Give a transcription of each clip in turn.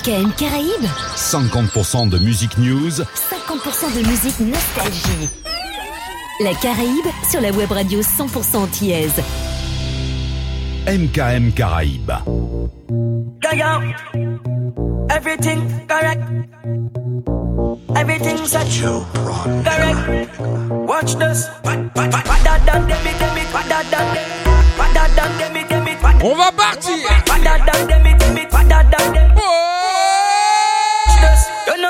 MKM Caraïbes 50% de musique news, 50% de musique nostalgie. La Caraïbe sur la web radio 100% antillaise. MKM Caraïbes. Yeah, Everything correct. Everything set. Correct. Watch this. On va partir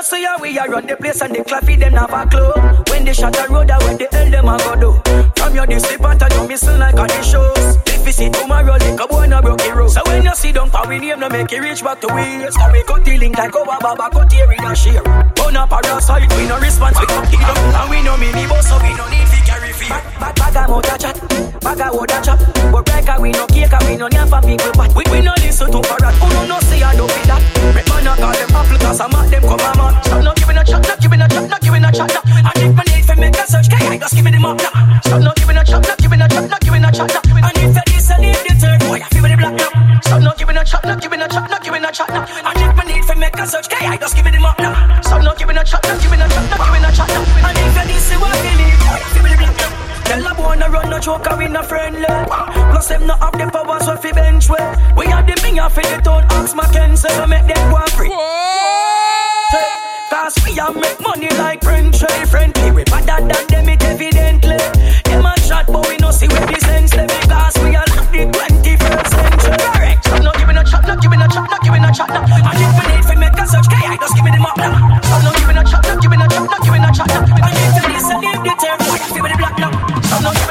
You see how we a run the place and the claffy them a clue. When they shut the road, when the hell them a go do. From your this slip and you missing like on the shows. If you see tomorrow, like a boy no broke the road. So when you see them power name, no make it reach back to we. So we cut the link like over baba, cut here in a share. Burn up a side, we no response, we come up. And we no mini boss, so we no need to carry fear. Bag, bag, bag, mouth a chat, bag a word a chat. But break a we no cake, and we no name for people, but we, we no listen to parrot. Who no no say I don't that. Make man a call them apple, cause I'm them come a man. Stop not giving a chat, not giving a chat, not giving a chat. And if my need for make a search, can I just give me the map now? Stop not giving a chat, not giving a chat, not giving a chat. And if you this and if the third, boy, I feel with the black now. Stop not giving a chat, not giving a chat, not giving a chat. nah. And if my need for make a search, can I just give me the map now? Stop not giving a chat, not giving a chat, not giving a chat. And if you this what you need, boy, I feel with the black now. Tell a boy no run no joke, we no friendly. Plus them no have the powers so fi bench way. We have the minger for the town, ask Mackenzie to make them go free. Cause we a make money like French tray friendly. We better than them it evidently. Them a chat but we no see where the sense them because we are like the 21st century. Correct. So not giving a chat, not giving a chat, not giving a chat. Now. And if we need to make a search, can I just give me the map now? So not giving a chat, not giving a chat, not giving a chat. Now. And if you listen, leave the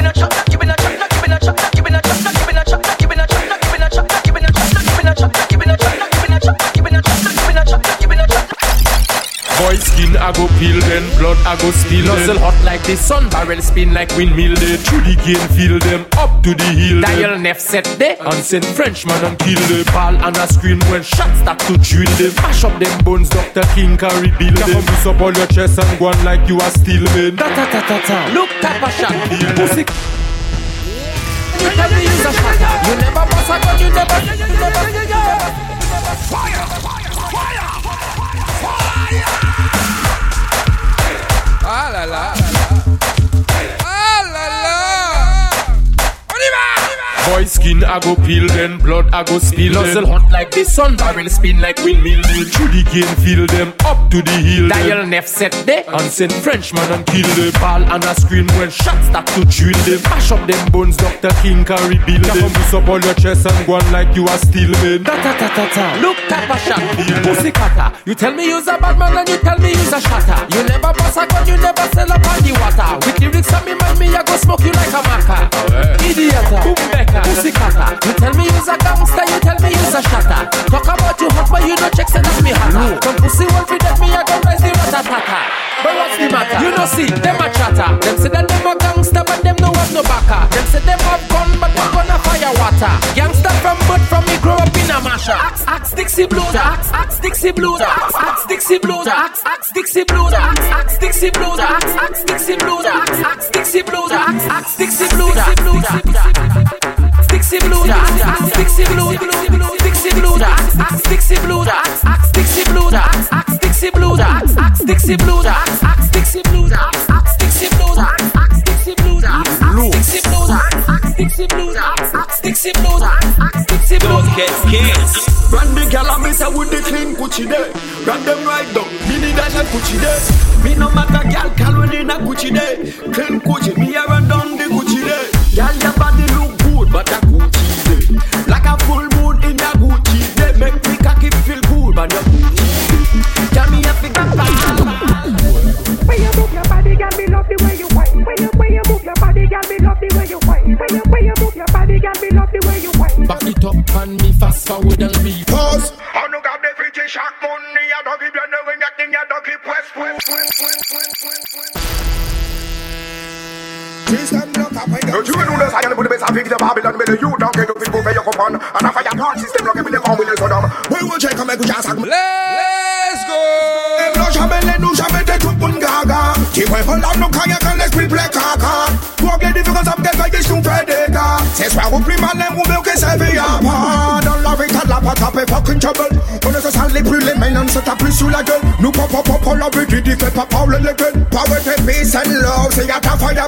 혁신가 Boy skin I go peel then blood I go spill Nozzle hot like the sun barrel spin like windmill They through the cane feel them up to the hill Dial nef set they and send Frenchman and kill them Ball and a screen when shots start to drill them Mash up them bones Dr. King carry bill them Come up all your chest and go on like you are steel man Ta ta ta ta ta Look tap a shot Pussy You tell me you's a shatter You never pass a gun you never You never you never Fire! Fire! la la. Boy skin I go peel then blood I go spill Nozzle hot like the sun barrel spin like windmill. Through the cane feel them up to the hill Dial nef set they and send Frenchman and kill them. Ball and a screen when shots start to drill them. Mash up them bones Dr. King carry bill them. Boost up all your chest and go on like you are steel man Ta ta ta ta ta. Look tap a shot Pussy cutter. You tell me you's a bad man and you tell me you's a shatter. You never pass a gun you never sell up on the water. With lyrics on me mind me I go smoke you like a maca Idiot. Boom becker Pussy cutter You tell me you's a gangster You tell me you's a shatter Talk about you hot but you no check say that me hotter Some pussy want fi dead me I go rise the rat But what's the matter? You know see them a chatter Them say that them a gangster but them no have no backer Them say them have gun but them gonna fire water Gangster from birth from me grow up in a masher Axe, axe, Dixie blues Axe, axe, Dixie blues Axe, axe, Dixie blues Axe, axe, Dixie blues Axe, axe, Dixie blues Axe, axe, Dixie blues Axe, axe, Dixie blues Axe, axe, Dixie blues Dixie blues Axe, Dixie blues Dixie blues Axe, Dixie blues Axe, Dixie blues Axe, Dixie blues Axe, Dixie blues Axe, Dixie blues Axe, Dixie blues Axe, Dixie blues Axe, Dixie blues Axe, Dixie blues Axe, Dixie blues Axe, Dixie blues Run the gal and me say with the clean Gucci day. Run them right down, me need a Gucci day. Me no matter gal, gal when in a Gucci day. Clean Gucci, me a run down the Gucci day. Gal your fix the Babylon the you don't get. And fire system look with the Sodom. We will check. Let's go. Jamais les nous jamais des tout bon gaga. Qui veut voler nos cailles quand l'esprit plaît caca. Bien des. C'est soir au plus mal les que. Dans la vie t'as la patte fucking trouble. On ne se les ça t'a plus sous la gueule. Nous la vie tu dis c'est y'a ta fire.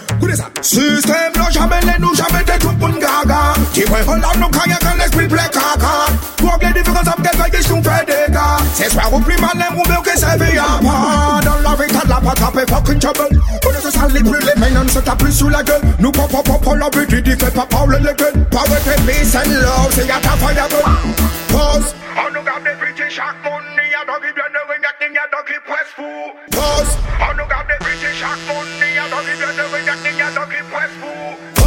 Sistem nou jame le nou jame te tout moun gaga. Ti kwen kon nou kaya kan l'esprit ple kaka Kou ap le diferans ap gen fay kis nou fe dega Se swa ou pli manem ou me ou ke se ve ya pa Dans la vie la pa tape fucking trouble. On est sali plus les mains on se tape plus sous la gueule Nous pop pop pop la but dit fait pas parler les gueules Poverty, peace and love, c'est y'a ta fire Pause On nous garde des British chaque money Y'a donc qui viennent de ring, y'a donc qui presse fou Y'a I'm not do ki pwes pou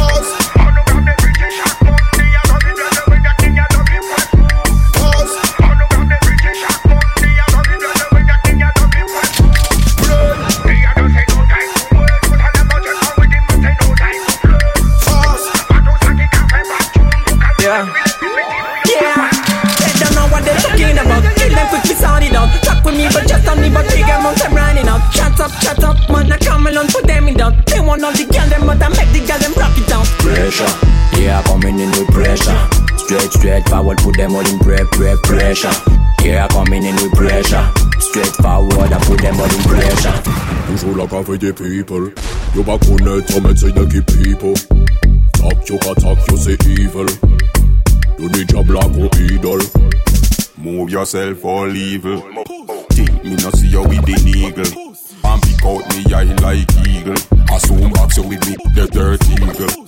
forward, put them all in pressure. Here I coming in with pressure. Straight forward, I put them all in pressure. You should look cave the people. Yo back on the met say the people. Talk you can talk, you say evil. You need your black or idol. Move yourself all evil. Think me not see you with the eagle. And pick out me eye like eagle. Assume box you with me, the dirty eagle.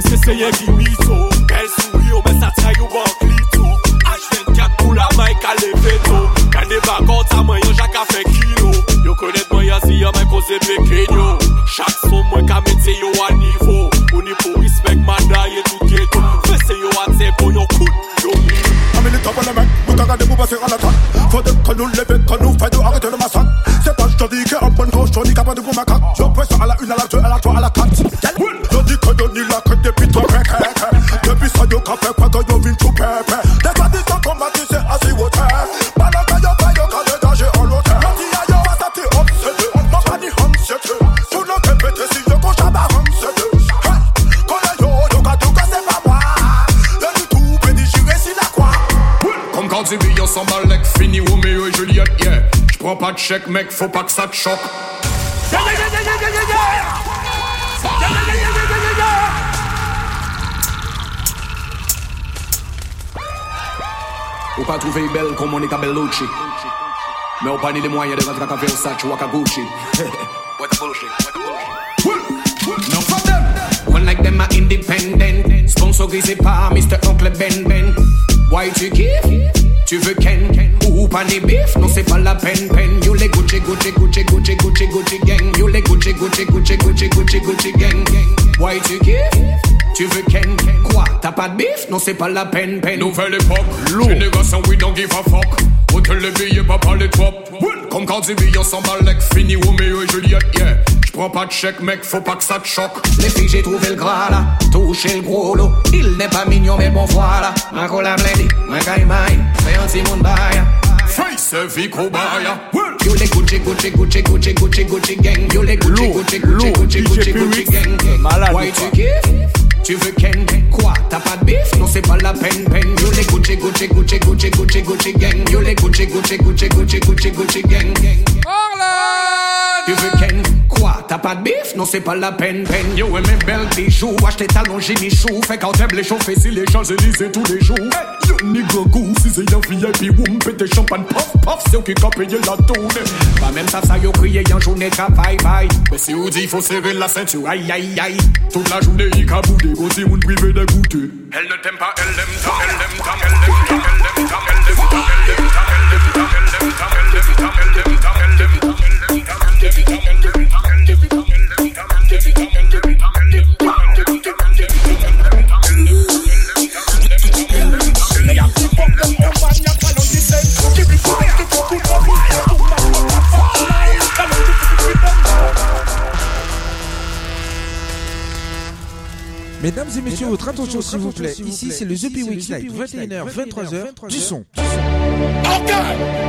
mwen se seye ki mito Bel sou yo men sa tè yo an klito. H24 pou la may ka le veto Kande bagan ta mwen yo jak a fe kilo. Yo konet mwen yo si yo men kose pekenyo Chak son mwen ka mette yo an nivou Mouni pou respect manda ye tou keto Fese yo an tempo yo kout yo mi. Ameni taban le men, moutan gade mou basi an atan Fode kan nou leve, kan nou fay nou arete le masan Se pas jodi ke an pon kosh, jodi kapan nou pou mak Roméo et Juliette, yeah. J'prends pas de chèque, mec, faut pas que ça te choque. Ou pas trouver belle comme Monica Bellucci. Mais ou pas ni les moyens de rentrer à café au sac ou à Kaguchi. What the bullshit, One like them are independent. Sponsorisé par Mr. Oncle Ben Ben. Why you give? Tu veux Ken, Ken ou pas des bif Non c'est pas la peine, peine. You les Gucci, Gucci, Gucci, Gucci, Gucci, Gucci gang. You les Gucci, Gucci, Gucci, Gucci, Gucci, Gucci gang. Why tu kiffes? Tu veux Ken, Ken. Quoi? T'as pas de bif? Non c'est pas la peine, peine. Nouvelle époque, lourd. Négociant, we don't give a fuck. Hôtel les billets, pas les top Comme quand c'est billets, on s'emballe like Fini, Romeo et Juliette, yeah prends pas de chèque, mec, faut pas que. Les filles, j'ai trouvé le gras là, le gros. Il n'est pas mignon, mais bon, voilà. Ma ma un You les Gucci, Gucci, Gucci, Gucci, Gucci, Gucci gang. You Gucci, Gucci, Gucci, Gucci, Gucci, gang. Tu veux Ken Quoi T'as pas Non c'est pas la Gucci Gucci Gucci Gucci Gucci Gucci gang Gucci Gucci Gucci Gucci Gucci Gucci gang tu you can Quoi, t'as pas de bif Non, c'est pas la peine, peine Yo, et mes belles bijoux Wash tes talons, j'ai mis chou Fait quand t'aimes les chauffer Si les Champs-Élysées tous les jours hey, Yo, nigga, go Si c'est un VIP, woum Pété champagne, pof, pof C'est qui la tournée Pas même ça, ça, yo, crier en journée Travail, bye Mais si on dit, faut serrer la ceinture Aïe, aïe, aïe Toute la journée, il caboude Gros, c'est une privée de goûter Elle ne t'aime pas, elle Elle elle Elle elle Elle elle Mesdames et messieurs, votre attention s'il vous plaît. Ici, c'est le The Week Night, 21h, 23h, du son. Okay!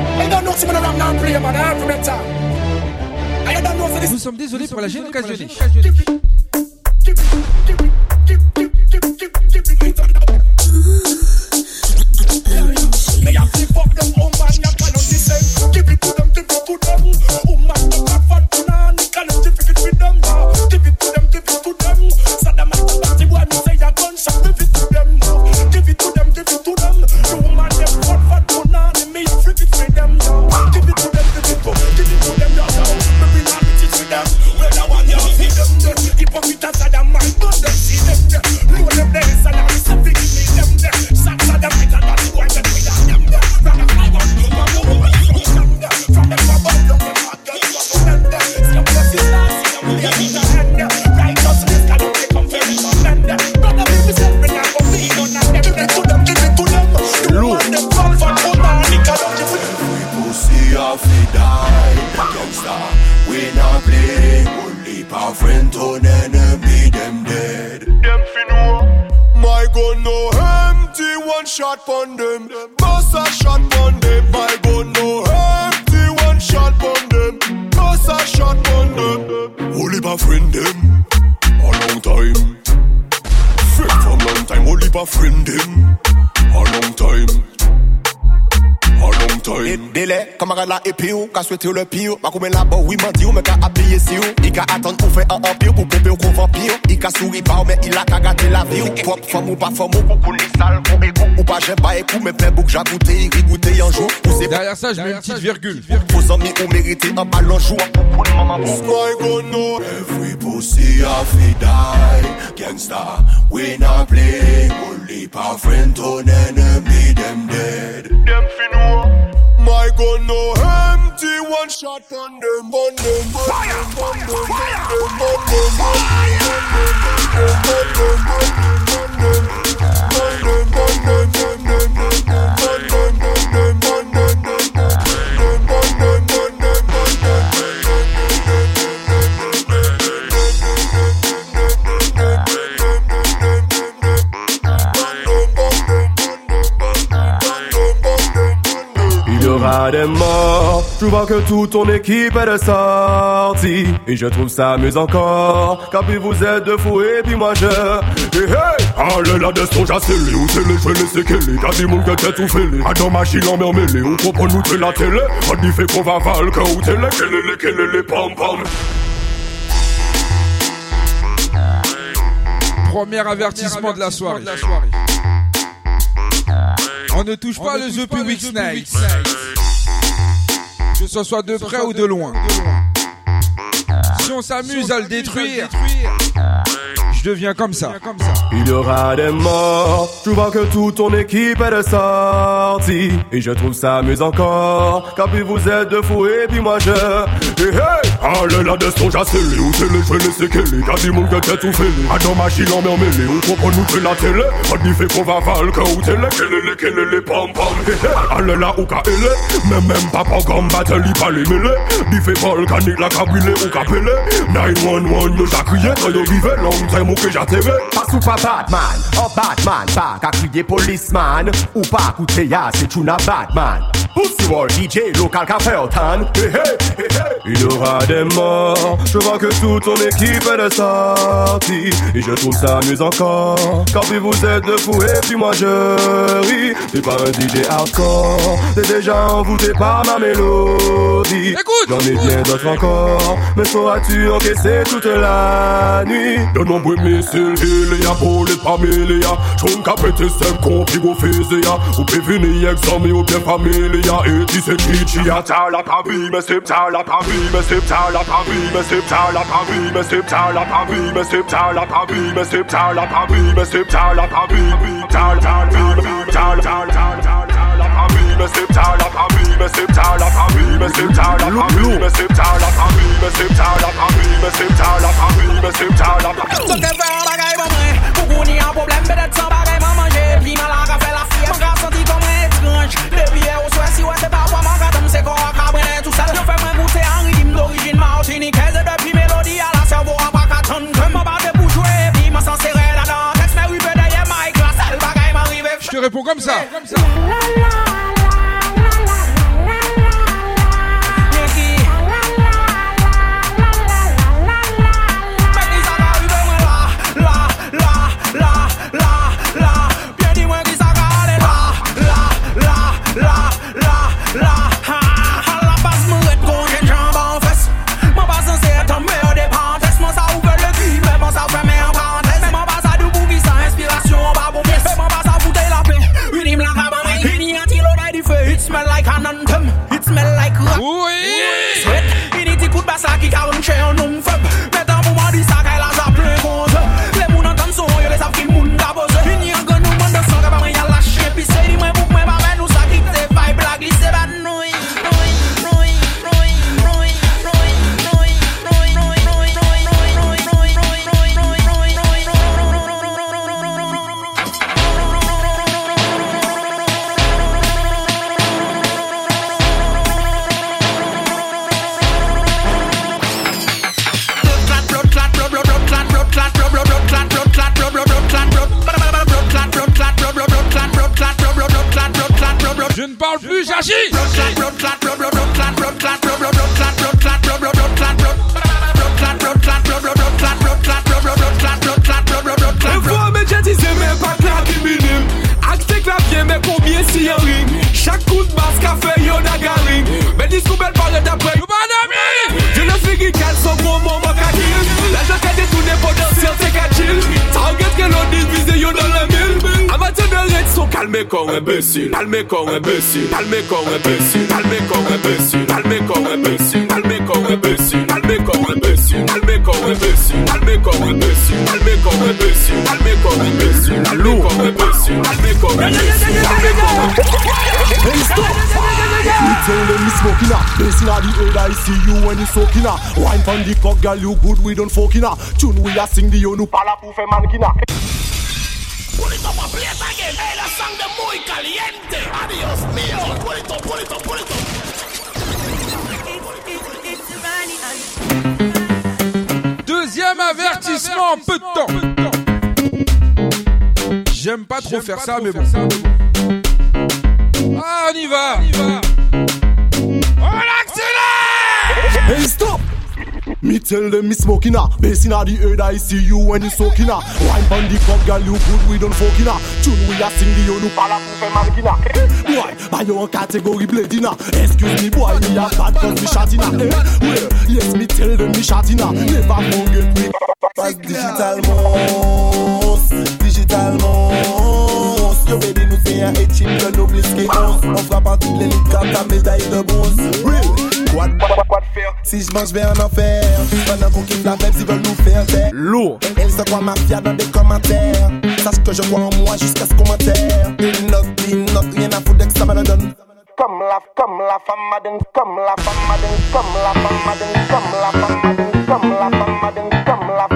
Nous sommes désolés pour la gêne occasionnée. Shot pon them. Bust a shot pon them. My gun no empty, one shot pon them. Bust a shot pon them. Only pa friend them. A long time. Friend from long time. Only pa friend them bagay la epi ou, ka swete le pi bah, ou Bak ou men la bo, oui man di ou, men ka apye si ou. I ka atan ou fe an anpi ou, pou pepe ou kon vampi ou I ka souri ba ou, il a ka gate la vi ou. Pop, fam ou pa fam ou, pou li sal, pou ego Ou pa jen ba ekou, men pen bouk jagoute, iri goute yon jou Derrière ça, je mets une petite virgule. Vos amis ont mérité un ballon jouant pour une maman Boy gonna Every pussy have to die. Gangsta, we not play. Only pa friend on enemy, them dead. Them finnois My gun no empty, one shot on them, on them, on them, on them, on them, on them, on them, on them, on them, on them, Il y je vois que toute ton équipe est de sortie Et je trouve ça mieux encore, car puis vous êtes de fous et puis moi je... Hey! Hey Allez la descend j'accélère Ou télé je les séqueler Qu'a dit mon que tout fait A dans machine en mermélé Ou comprend nous t'es la télé. A dit fait qu'on va val Quand ou télé Quelle est les quelle est les pam pam Premier avertissement de la soirée. On ne touche pas le The Public Night. Que ce soit de près ou de loin. Si on s'amuse à le détruire, je deviens comme ça. Il y aura des morts, je vois que toute ton équipe est de sortie Et je trouve ça mieux encore, car puis vous êtes de fous et puis moi je... Hey hey. Allez la descend j'accélère Ou télé je les séqueler Qu'a dit mon que tout fait. A dans machine en mermélé Ou comprend nous t'es la télé. A dit fait qu'on va val Quand ou télé Quelle est les quelle est les pam pam Hey hey. Allez là ou ka ele Mais même pas comme battle il pas les mêlés Dit fait volcanique la brûlé ou ka pelé 911 yo j'ai crié Quand yo vive long time ou que j'atterré Pas sous pas Batman, oh Batman, pas qu'à crier policeman. Ou pas coûter ya, c'est une Batman. Wall, DJ, local café au tan Hey hey, hey. Il y aura des morts, je vois que toute ton équipe est de sortie. Et je trouve ça mieux encore, car puis vous êtes de fous et puis moi je ris. T'es pas un DJ hardcore, t'es déjà envoûté par ma mélodie. J'en ai bien d'autres encore, mais sauras-tu encaisser toute la nuit. De nombreux missiles, misil hili ya Poli pamili ya Chonka peti sem kompi go fizi ya Upe vini egzami upe famili ya Eti se chichi ya Tala pa vi me sip tala pa vi me sip tala pa vi me sip tala pa vi me sip tala pa vi me sip tala pa vi me sip tala pa vi me sip tala pa vi Tala tala tala tala tala tala Je te réponds comme ça. Comme ça. imbécile, palmé comme imbécile, palmé comme imbécile, palmé comme imbécile, palmé comme imbécile, palmé comme imbécile, palmé comme imbécile, palmé comme imbécile, palmé comme imbécile, palmé comme imbécile, palmé comme imbécile, palmé comme imbécile, palmé comme imbécile, palmé comme imbécile. tell them me smoking ah. Bass inna the head, I see you when you soaking ah. Wine from the cup, girl, you good, we don't fucking ah. Tune we a sing the onu pala pou fe man kina. Pull it up and play it again. Deuxième avertissement, peu de temps. J'aime pas trop faire ça, mais bon. Ah, on y va! On accélère! Tell them me smoking ah. Bass inna the head, I see you when you soaking ah. Wine pon the cock, girl, you good, we don't fucking ah. Tune we a sing the yo nu pala pou fe mannequin ah. Eh, Boy, buy your category blading ah. Excuse me, boy, me a bad cause me shotting ah. Eh, well, yes, me tell them me shotting ah. Never forget me. Passe digital mons, digital mons Yo baby nous c'est un que nous blisquer onze On frappe en toutes les comme ta médaille de bronze Real Quoi de faire Si je mange vais en enfer Pendant qu'on kiffe la fête ils veulent nous faire taire. Lourd. Elle se croit mafia dans des commentaires. Sache que je crois en moi jusqu'à ce commentaire Une note, une note, rien à foutre que ça me le donne Comme la, comme la femme madin, comme la femme madin, comme la femme madin, comme la femme madin, comme la femme madin, comme la femme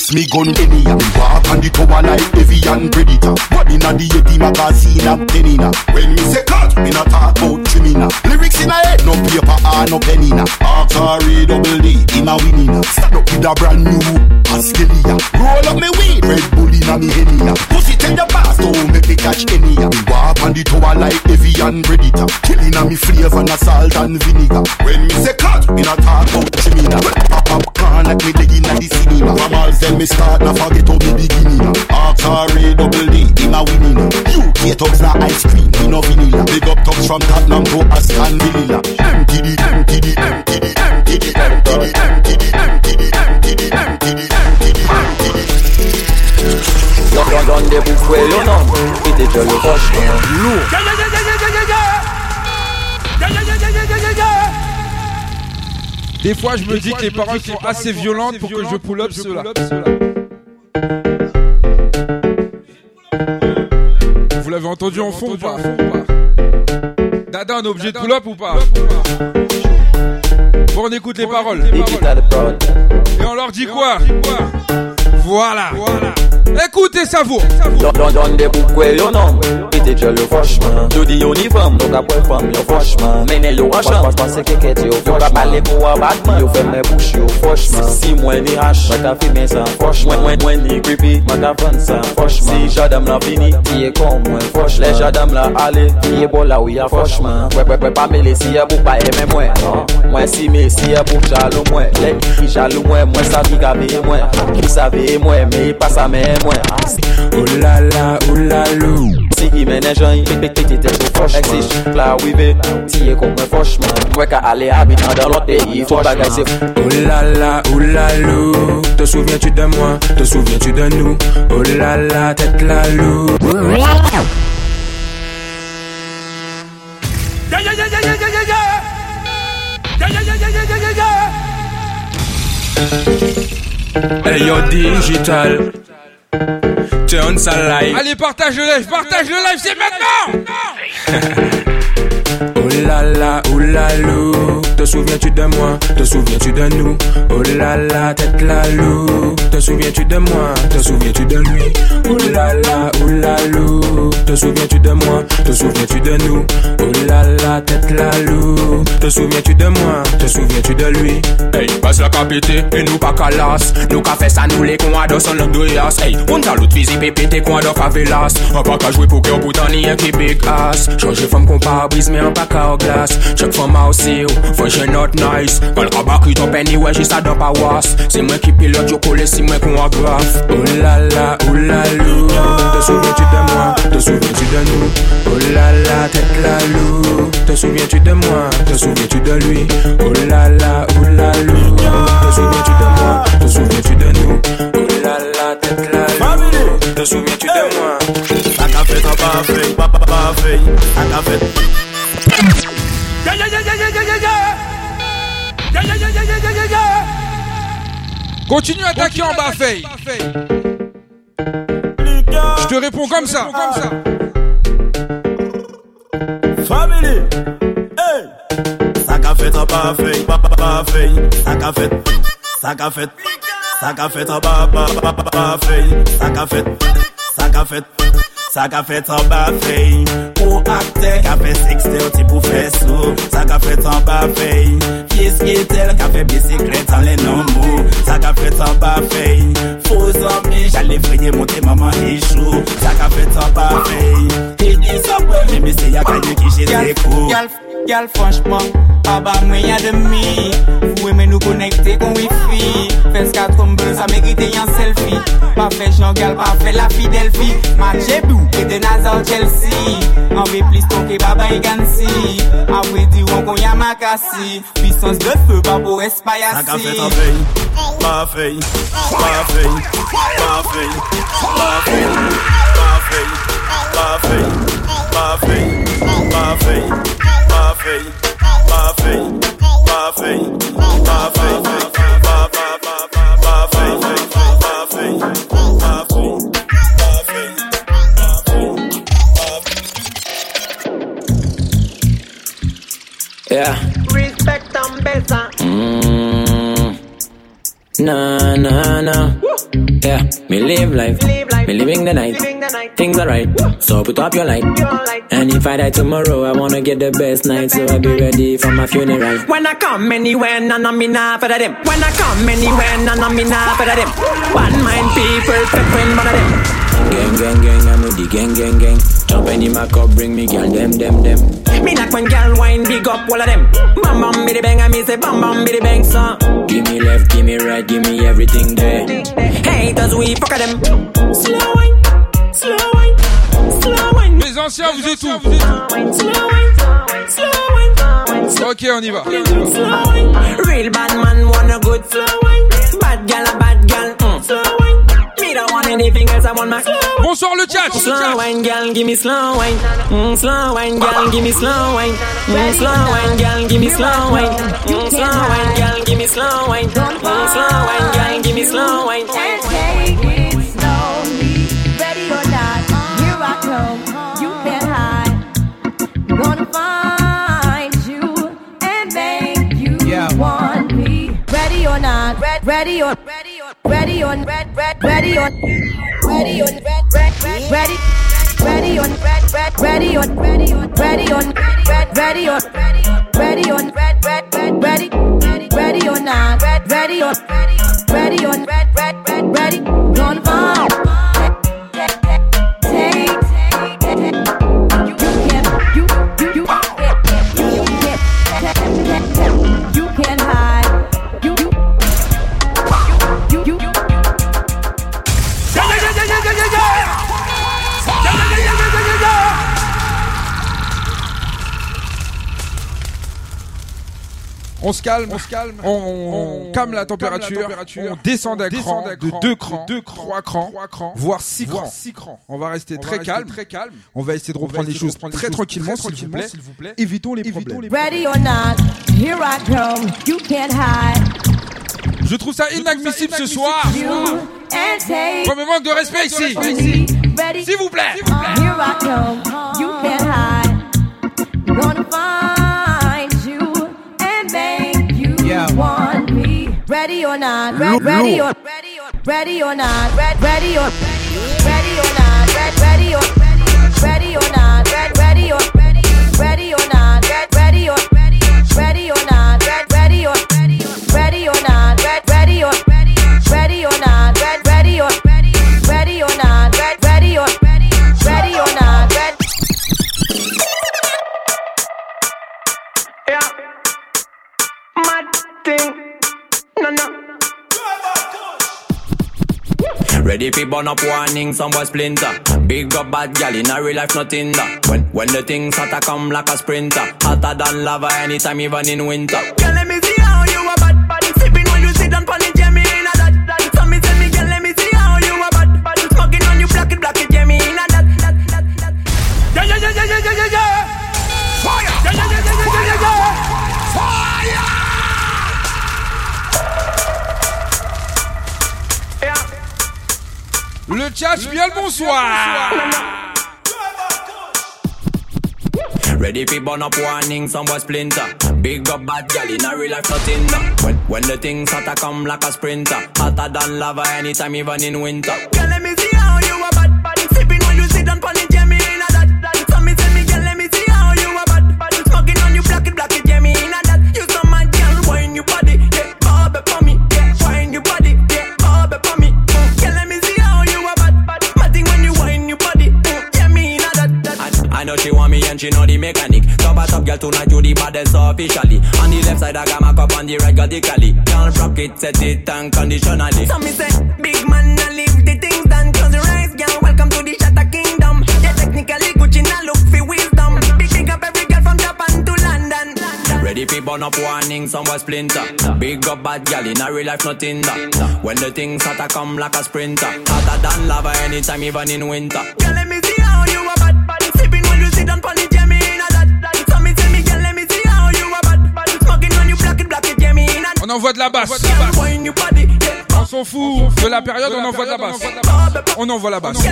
bust me gun any. Me walk on the tower like heavy and predator. What inna the Yeti magazine a penny na. When me say cut, me not talk about trimina. Lyrics in a head, no paper or no penny na. Archery double D, him a winning na. Stand up with a brand new Askelia. Roll up me weed, Red Bull inna me henny. Pussy tell your boss, don't make me catch any. Me walk on the tower like heavy and predator. Killing a me flavor and salt and vinegar. When me say cut, me not talk about trimina. Pop up like me leg inna the cinema. From all then me start, now forget how me beginning. Archery double D, him a winning. UK thugs na ice cream, me no vanilla. Big up thugs from Tottenham to Aston Villa. MTD, MTD, MTD, MTD, MTD, MTD, Pou fwe nan jol yo Des fois, je me dis que les paroles sont assez violentes pour que je pull up cela. Vous l'avez entendu en fond ou pas Dada, on est obligé de pull up ou pas? Bon, on écoute les paroles. Et on leur dit quoi? Voilà. Écoute Écoutez ça vous. Don don de boukwe yo nom. Ite jel yo foshman Jodi yon uniform Nou ka pwè fam yo foshman Mene yo achan Pas pase keket yo foshman Yo ka pale pou a batman Yo fe mè bouch yo foshman Si mwen ni hash Mwen ka fime san foshman Mwen mwen ni creepy. Mwen ka fan san foshman Si jadam la vini Tiye kon mwen foshman Le jadam la ale Tiye bola ou ya foshman Pwe pwe pwe pa mele si ya bouk pa eme mwen. Non. Mwen si me si ya bouk jalou mwen. Le ki jalou mwen Mwen sa ki ka veye mwen. Ki sa veye mwen Me yi pasa me mwen Oh la la, oh la lou Si i mene jan yi pek pek tete sou froshman Ek si ch la wive Tiye kon mwen froshman Mwen ka ale habitan dan lot peyi Fok bagay se Oh la la, oh la lou Te souviens-tu de moi? Te souviens-tu de nous? Oh la la, tête la lou Yeah, yeah, yeah, yeah, yeah, yeah, yeah, yeah. Yeah, yeah, yeah, yeah, yeah, yeah, yeah, yeah. Hey yo digital Turn live Allez, partage le live, partage le live, c'est maintenant Oh la la, oh la lou Te souviens-tu de moi? Te souviens-tu de nous? Oh la la, tête la lou Te souviens-tu de moi? Te souviens-tu de lui? Oh la la, oh la lou Te souviens-tu de moi? Te souviens-tu de nous? Oh la la, tête la lou Te souviens-tu de moi? Te souviens-tu de lui? Hey, passe la capité et nous pas calas. Nous ka fait ça nous les cons à dos l'andouillas Hey, on t'a l'autre visite pépé cons à dos favelas. On pas qu'à jouer pour que pour t'en un qui big ass Changer femme qu'on pas brise mais un pas qu'à glace Check aussi faut j'ai not nice. Quand le rabat ton penny ouais j'ai ça dans pas was. C'est moi qui pilote yo collé si moi qu'on a grave Oh la la, oh la lou Te souviens-tu de moi? Te souviens-tu de nous? Oh la la, tête la lou Te souviens-tu de moi? Te souviens-tu de lui? Oh la la, oh la lou Te souviens-tu de moi? Te souviens-tu de nous? Oh la la, tête la lou Te souviens-tu de moi? Ça qu'a fait un parfait, pas pas parfait Ça Continue à attaquer en bas, Faye. Je te réponds comme ça. Family. Hey. Ça qu'a fait en bas, Faye. Papa, Faye. Ça qu'a fait. Ça qu'a fait. Ça qu'a fait en bas, Faye. Ça qu'a fait. Ça qu'a fait. Sa ka fè tan ba fey. Ou akte Ka fè sekste ou ti pou fè sou. Sa ka fè tan ba fey. Fies ki tel Ka fè bisiklet an le nan mou. Sa ka fè tan ba fey. Fou zanmi Jale vreye monte maman e chou. Sa ka fè tan ba fey. E di sopwe Mimi se ya kanyo ki je se kou. Yal, yal, franchman Aba mwen ya demi. Ou eme nou konekte kon wifi. Fes ka trombol, sa merite yon selfie Pa fech nan gal, pa fe la fidelfi Matche bou, de nazal Chelsea Anve plis tonke baba e gansi Avwe di wankon ya makasi Pisans de fe, babo espayasi Naka fet Yeah Respect and better Mm. Nah, nah, nah. Yeah, me live life. Me living the night. Things are right. So put up your light. And if I die tomorrow, I wanna get the best night. So I be ready for my funeral. When I come anywhere, none of me nah for them. When I come anywhere, none of me nah for them. One mind people, friend, one of them. Gang, gang, gang, I'm with the gang, gang, gang. Jump any my cup, bring me girl, them, them, them. Me like when girl wine big up all of them. Bam bam biddy bang, and me say bam bam biddy bang son. Give me left, give me right, give me everything there. Haters we fuck them. Slow wine, slow wine, slow wine. Les anciens, vous êtes où Slow wine, slow wine. Ok, on y va. Slow wine. Real bad man want a good slow wine. Bad gal bad anything else. I want my slow wine. Bonsoir le chat. Slow wine, girl, give me slow wine. Mm, slow wine, girl, give me slow wine. Mm, slow wine, girl, give me slow wine. Mm, slow wine, girl, give me slow wine. Mm, slow wine, girl, give me slow wine. Take it slowly, ready or not, here I come. You can't hide. Gonna find you and make you want me. Ready or not, ready or ready or ready or red, red, ready or ready on, red red ready, ready, ready on, red, red, ready on, ready on, ready on, red, ready on, ready on, red, red, ready, ready on now, ready on, ready on, red, ready, On se calme, on se calme, on, on calme la température, on descend d'un cran, de deux crans, de trois crans, voire six crans. On va rester très calme, très calme. On va essayer de reprendre les choses très tranquillement, s'il vous plaît. Évitons les problèmes. Ready or not, here I come. You can't hide. Je trouve ça inadmissible ce soir. Take. Comme manque de respect ici. Ready? S'il vous plaît. Here I come. You can't hide. Gonna find make you want me. Ready or not, re- Look, ready look. or ready or ready or not, re- ready or ready ready or not, re- ready or ready ready or not, re- ready or ready ready or not, re- ready or ready or not, re- ready or ready or not, re- ready or ready ready or not, re- ready or ready ready or not, re- ready or ready ready or not, re- Yeah. Thing. No, no. Ready fi burn up warning, some boy splinter. Big up bad gal in a real life, nothing that. When when the things hotter come like a sprinter, hotter than lava anytime, even in winter. Girl, let me see how you a bad, bad. Sipping when you sit down pon yeah, me in a that, that. So me tell me, girl, let me see how you a bad, bad. Smoking on you, black it, black it, Le tchatch, bien le bonsoir. Ready fi burn up warning, some boy splinter. Big up bad gal in a real life, nothing. When when the things hotter come like a sprinter, hotter than lava anytime, even in winter. Girl, let me see I know she want me and she know the mechanic. Top a top girl tonight, you the baddest officially. On the left side, I got my cup on the right, got the cali. Can't rock it, set it unconditionally. So me say, big man, I leave the things done. Close your eyes, girl. Welcome to the Shatter Kingdom. Yeah, technically Gucci, now look for wisdom. Big big up every girl from Japan to London. Ready fi burn up warning, some boy splinter. Big up bad gal in a real life, nothing that. When the things hotter come like a sprinter, hotter than lava anytime, even in winter. Girl, On envoie de la basse. On s'en fout de la période, on envoie de la basse. On envoie la basse. Mm.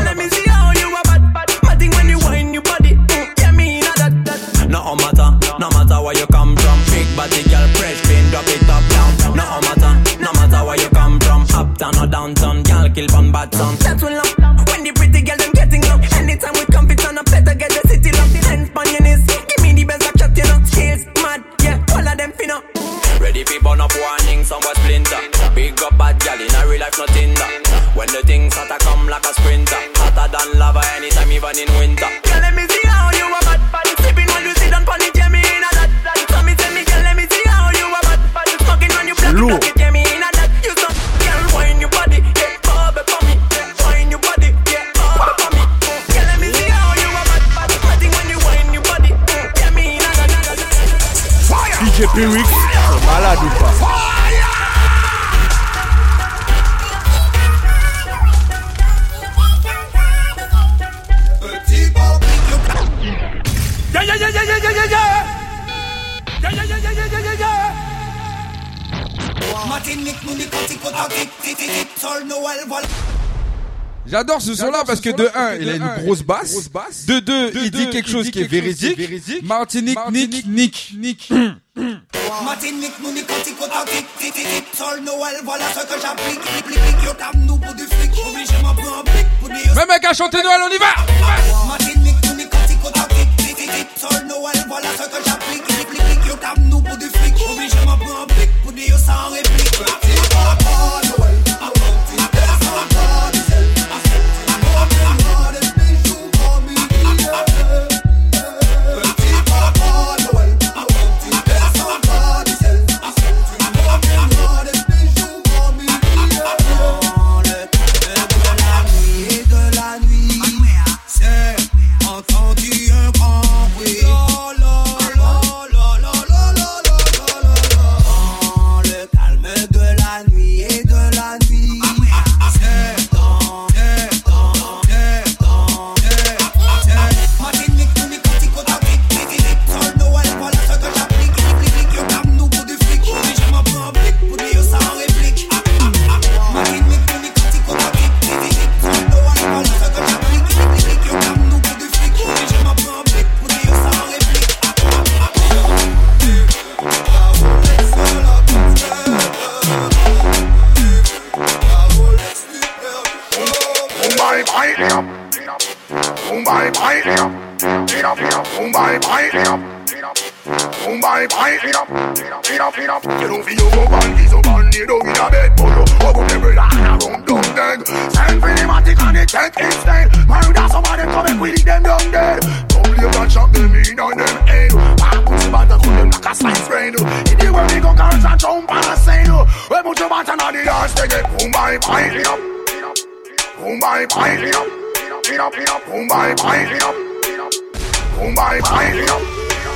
No matter, no matter where you come from. Big body girl, fresh clean, drop it up down. No matter, no matter where you come from. Uptown or downtown, girl kill from bad town. That's when love. When the pretty girl them getting low. Anytime we gal in a real life, nothing that. When the things hotter come like a sprinter, hotter than lava anytime, even in winter. Girl, let me see how you a bad, bad. Sipping when you sit down pon it, yeah, in a that, that. So me tell me, girl, let me see how you a bad, bad. Smoking on you, black it, black it, yeah, in a that. You some girl, wine your body, yeah, bob it for me, yeah, wine your body, yeah, bob it for me. Mm. Girl, let me see how you a bad, bad. Mad when you wine your body, mm, yeah, me in a that, that, that. Fire! DJ Piwyx, J'adore ce son-là parce que de 1, il a une grosse basse. De 2, il dit quelque chose qui est véridique. Martinique, Nick, Nick, Nick. Martinique, nous n'y cantique autant tic, tic, tic, sol Noël, voilà ce que j'applique, plic, plic, plic, yo tam nous pour du fric, obligé m'en prendre un pic, pour dire Le mec a chanté Noël, on y va Sol Noël, voilà ce que j'applique. Clic, clic, clic, yo tape nous pour du fric. Obligé m'en prendre un pic your song with people. a feel bye bye, it up. Boom bye bye, it up, it up, it up. You don't feel go on, he's up on the dog in a bed, but you up on every line around down dead. Send cinematic on the tank instead. Murder somebody coming with them down dead. Double you got shot them in on them head. Back with the batter, cut them like a slice bread. In the way we go carrots and jump on a sail. We put your batter on the yard, they get boom bye bye, it up. Boom bye bye, it up. It up, it up, boom bye bye, it up. Mumbai pipe it up.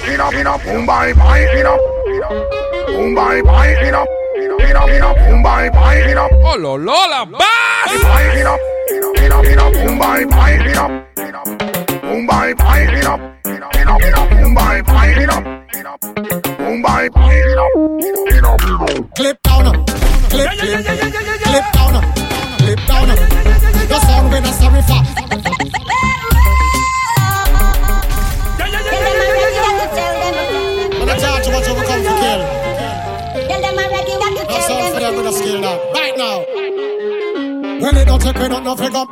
It up, it up, Mumbai pipe it up. Mumbai pipe it up. It up, it up, Mumbai pipe it up. Oh là là, la basse Pipe it up. It up, it up, Mumbai pipe it up. Mumbai pipe it up. It up, it up, Mumbai pipe it up. Mumbai pipe it up. It up, it up. Clip down, clip, clip, clip down, clip down. The sound when I sorry for. With a skill now. Right now. When it don't take me not no figure.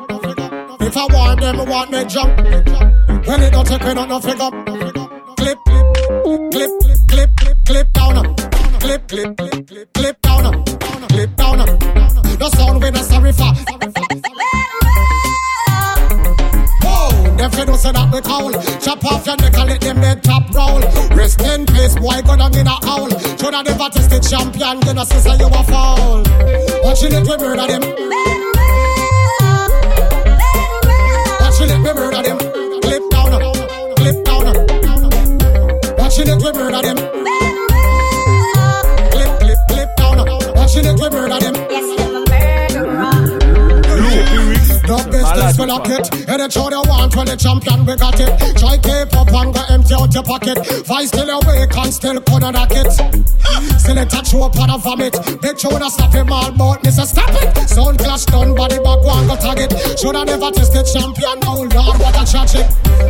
If I want them, I want me jump. When it don't take me not no figure. Clip, clip, clip, clip, clip, clip down. Clip, clip, clip, clip, down. Clip down. The sound when I sorry for. Whoa, them fi do say that we cowl. Chop off your neck and let them dead top roll. Rest in peace, boy, go down in a howl. Shoulda never tested champion, you know, sister, you a foul. Watching it, we murder them. Watching it, we murder them. Clip down, clip down. Watching it, we murder them. Business will lock it. Any show they want when the champion we got it. Try keep up and go empty out your pocket. Vice still awake and still couldn't knock it. Still a touch up on a vomit. Big show to stop him all but Mr. Stop it. Sound clash done body back one go tag it. Shoulda never tested champion. Oh Lord, what a tragic.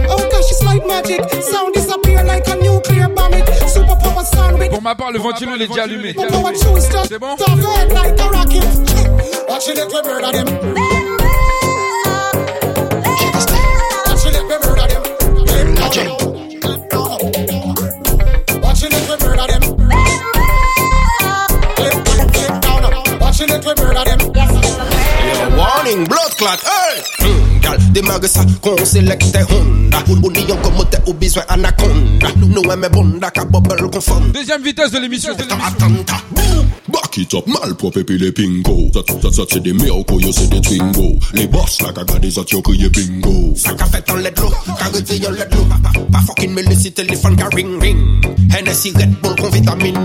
Oh gosh, it's like magic. Sound disappear like a nuclear bomb. It super power sound. Pour ma part, le ventilo il est déjà allumé. Power choose just C'est bon Top head like a rocket. Watching it, we murder them. blood clot Hey! Hum, Demage Honda. Ou ni yon komote ou bizwen anaconda. Nou eme bonda Deuxième vitesse de l'émission Back it up, malprop epi le pingo. Zat, zat, zat se de miyoko, yo se de twingo. Le boss la ka gade zat yo kriye bingo. Sa fet an ledlo, ka yon ledlo Pa fokin me ring ring. Hennessy Red Bull vitamine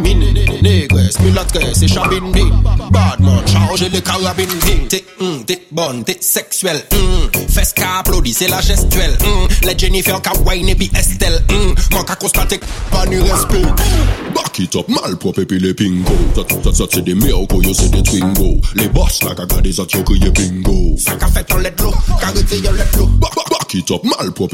Negres, mulatres, se chabin bin. Badman, charge le karabin bin. Hum, bonne, t'es sexuelle. Mm. Fes ka aplodi, se la gestuelle. Mm. Le Jennifer ka wine epi Estelle. Mm. Man ka konstate pa ni respect. Back it up, mal propre epi le pingo. Zat, zat, zat, se de merko, yo se de twingo. Le boss la ka gade zat yo kriye bingo. Sa ka fet an let lo, ka rete yo let lo. Back, back. Cock it up,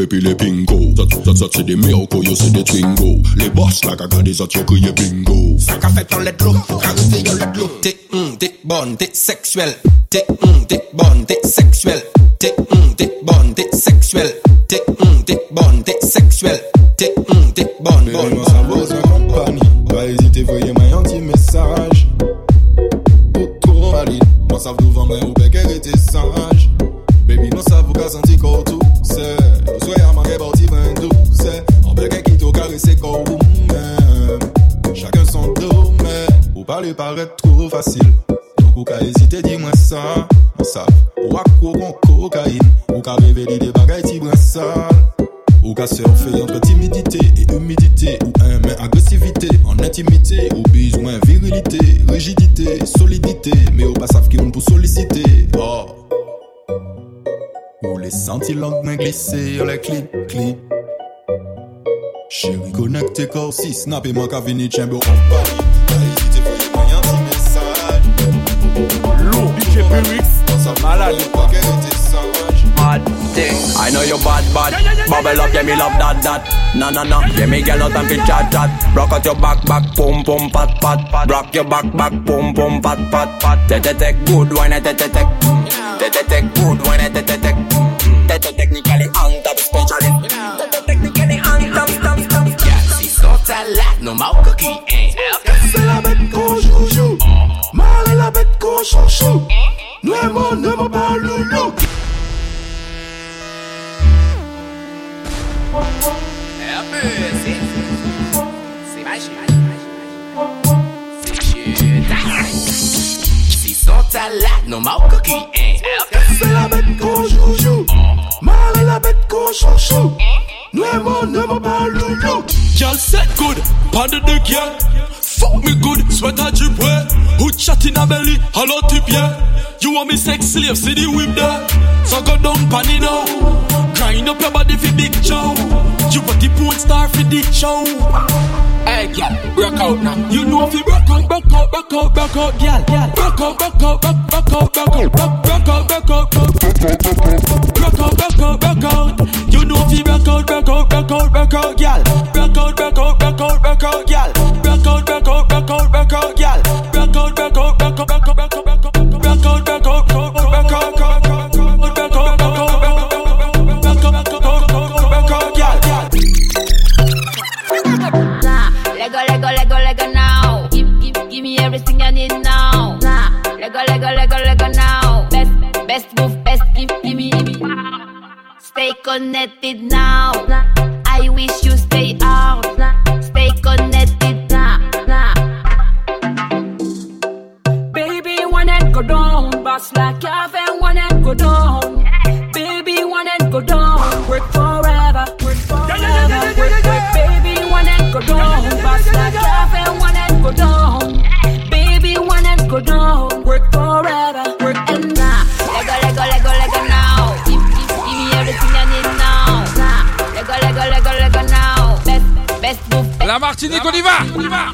les pingo. Ça, ça, ça c'est des miracles, yo c'est des twingo. Les boss, la caca des autres, yo bingo. Sac à fête dans. T'es t'es t'es. T'es. T'es. T'es. T'es hésiter, voyez ma anti-message. Autour, valide. Moi, ça vous au bec, elle sage. Baby, non, ça vous casse un petit couteau dulce Usuéramos repartimos en Chacun son dôme Ou parler paraît trop facile. Donc ou ka hésiter dis-moi ça. Ça. Ou à con cocaïne. Ou ka rêver des bagailles ti brassal Ou surfer entre timidité et humidité. Ou aimer agressivité en intimité. Ou besoin virilité, rigidité, solidité. Mais ou pas savent qui on pour solliciter. Oh. Où les scintillantes mains glissées à la clé, clé. Chérie, connecté corps si snap et manque à venir chamber Paris. Malade. Pas. bad. I know you bad, bad. Bubble up, yeah, me love that, that. No, no, no. Yeah, me girl, no time for chat, chat. Rock out your back, back, boom, boom, pat, pat. Rock your back, back, boom, boom, pat, pat, pat. Te, te, te, good wine, te, te, te. Te, te, te, good wine, te, te, te. Te, te, technically on top, especially. Te, te, technically on top, top, top. Yeah, she so talat, no more cookie, eh. C'est la bête qu'on joue, joue. Mal est la bête qu'on chou, chou. Nuevo, nuevo, pas loulou. salade, non ma coquille. Eh. C'est la bête qu'on joujou. Marie la bête qu'on chouchou. Nous aimons, ne m'en pas loulou. Y'all set good, pas de deux gueules. Fuck me good, sweat à du poing. Hood chat in a belly, alors tu bien. You want me sex slave, see the whip there. So go down, panny now. Grind up your body fi big show. You want the porn star fi the show. Hey, girl, break out now. You know if you break out, break out, break out, break out, girl. Break out, break out, break out, break out, break out, break out, break out, break out, break out. You know if you break out, break out, break out, break out, girl. Break out, break out, break out, break out, girl. Connected now. I wish you Best La Martinique, on y va, on y va.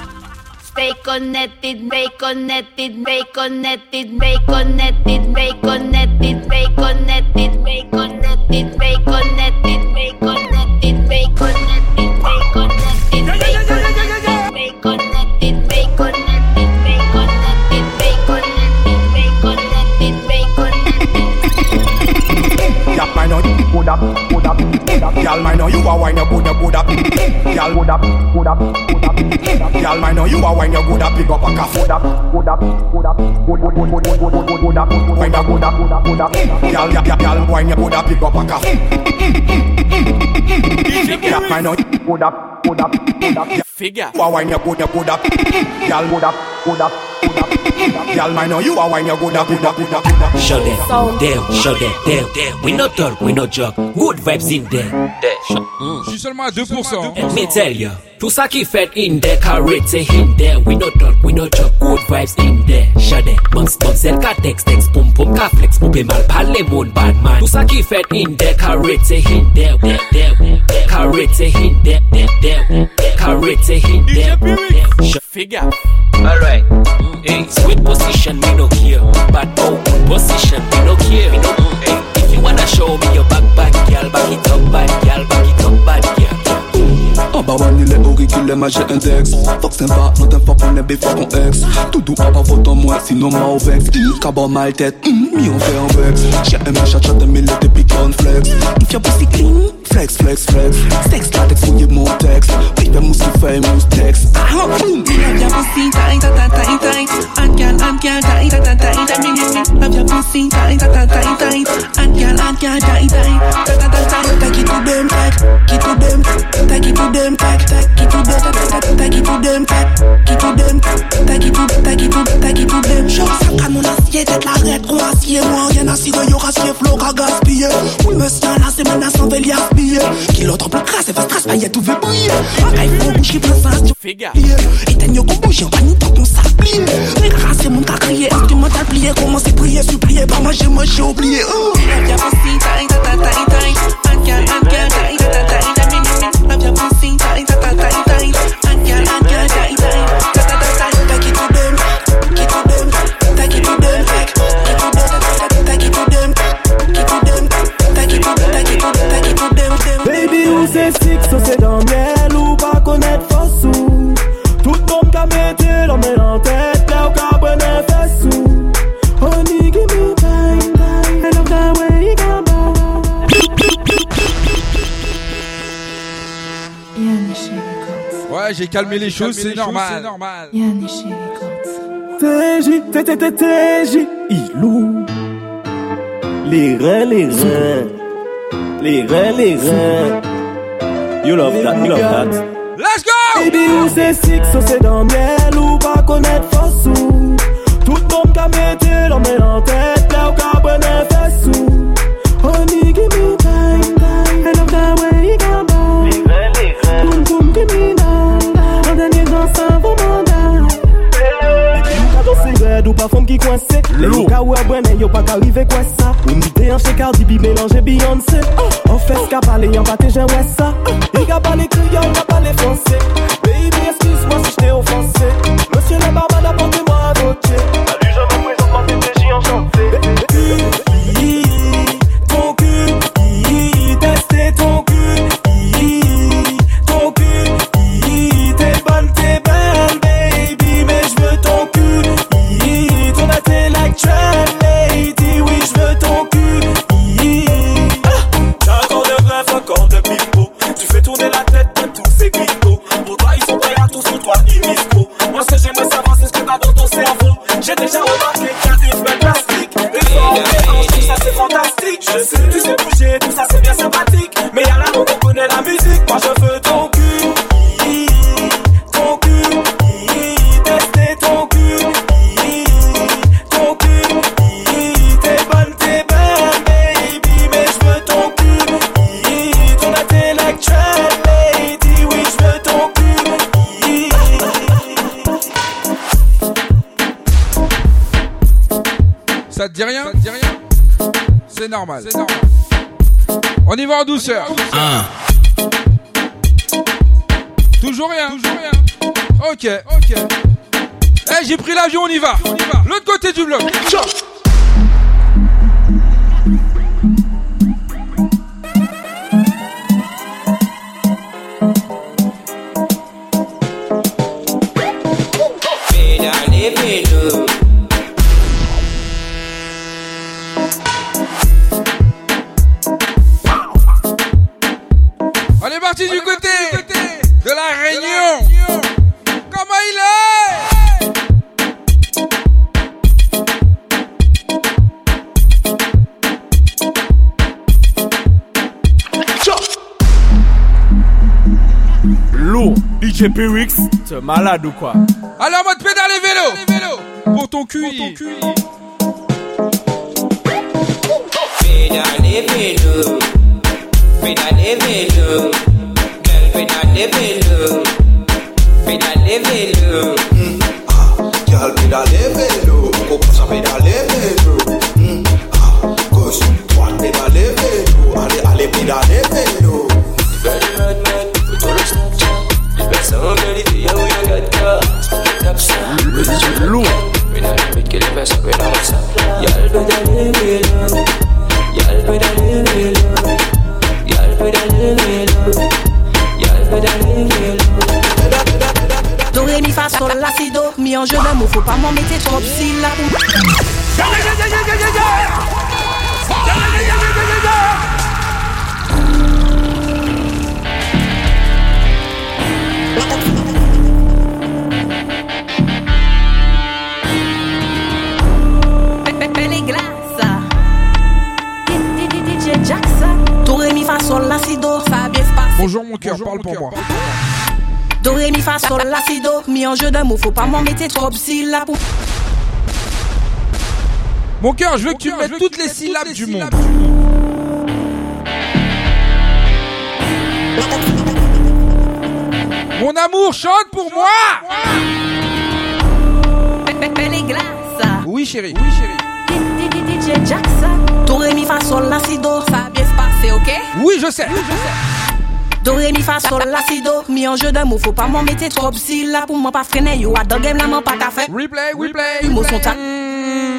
Stay connected, stay connected, stay connected, stay connected, stay connected, stay connected, stay connected, stay connected, stay connected, stay connected, stay connected, stay connected, stay connected, stay connected, stay connected, stay connected, stay connected, stay connected. Yap, I know you good up, good up, good up. Y'all, I know you a wine, you good, you good up. Y'all, good up, good up, good up, good up. Y'all might know you are when you good up, pick up a cuff. Good up, good up, good up, good good good good good good good up. When you good up, good up, good up. Y'all, y'all, y'all, when you good up, pick up a cuff. Y'all might know you good up, good up, good up. Figure. Why when you good up, good up. Y'all good up, good up, good. Y'all might know you are when you good up, good up, good up, good up. Show them, them, show them, them, them. We no talk, we no joke. Good vibes in there. Je suis seulement à 2%. Let me tell you tout ça qui in there, carré c'est in there. We no talk, we no joke. Good vibes in there. Show them, bounce, bounce, elle ka text, text, pum, pum, ka flex, poupée mal, parle moun, bad man. Tout ça qui fait in there, carré c'est in there, there, there. Carré c'est in there, there, there. Carré c'est in there, there. Figure. Alright. Hey, sweet position, me no care. Bad oh, bow, position, me no care. Me no, hey, if you wanna show me your back, back, girl, back it up, bad girl, back auriculaire, mais j'ai index Fuck sympa, not un fuck on est biffa ton ex. Tout doux à pas en moi, sinon ma au vex Cabot mal tête, mm, mi on fait un vex. J'ai un chat chat de mille et pick on flex If your pussy clean, Flex, flex, flex. Stacks latex in je Montex. Ich bin Muskel, Fame, Text. Ah, boom. Love your pussy, tight, tight, tight, tight. And girl, and girl, tight, tight, tight, tight. Love your pussy, tight, tight, tight, tight. And girl, and girl, tight, tight, tight, tight, tight. Take it to them, tack, it to them, take it to them, take it to them, take it to them, tack, it to them, take it to, take it to, take it to them. Show ça comme mon acier, tête la raide, on acier, moi rien à cirer, y'aura cier, flot, à gaspiller. Oui, monsieur, là c'est menaçant, velia. Kilo trop crasse, fais stress, paillette tout fait briller Bagaille faux, boucherie plein sensation Fais gaffe Éteigne yo gros bougie, en panique tant qu'on s'applier Négara c'est mon cas crié, instrumental plié prier, supplier, pas moi moi j'ai oublié Calmé les choses, c'est normal. TJ, TJ, Ilou. Les reins, les reins. Les reins, les reins. You love that, you love that. Let's go! Baby, ou c'est six, ou c'est dans miel ou pas connaître force ou Tout en tête, là ou qu'a bonne ki kwense Le yo ka wè bwene, yo pa ka rive kwen sa Ou mi te yon chekar di bi melange Beyoncé oh. An fes ka pale, yon pa te jen wè sa oh. I ka pale kriyo, ka pale franse Baby, excuse moi si jte ofanse Ça te dit rien C'est normal. C'est normal. On y va en douceur. Toujours rien. Toujours rien. Ok, ok. Eh, j'ai pris l'avion, on y va. On y va. L'autre côté du bloc. Ciao. chez Pyrix, tu es malade ou quoi? Alors mode pédale et vélo, Pour ton cul, Pour ton cul. Pédale et vélo. Pédale et vélo. Pédale et vélo. Bonjour mon cœur, parle pour moi. Do, ré, mi, fa, sol, la, si, do. Mi en jeu de mots, faut pas m'en mettre trop syllabes. pour- Mon cœur, je veux que tu me mettes toutes les syllabes du monde. Mon amour, chante pour moi. Oui chérie, oui chérie. DJ Jackson. Do, mi, fa, sol, la, si, do. Ça a bien se passer, ok? Oui, je sais. Do, ré, mi, fa, sol, la, si, do. Mi en jeu de mots, faut pas m'en mettre trop syllabes pour m'en pas freiner. Yo, à dans game, là, m'en pas qu'à faire. Replay, replay. Mots sont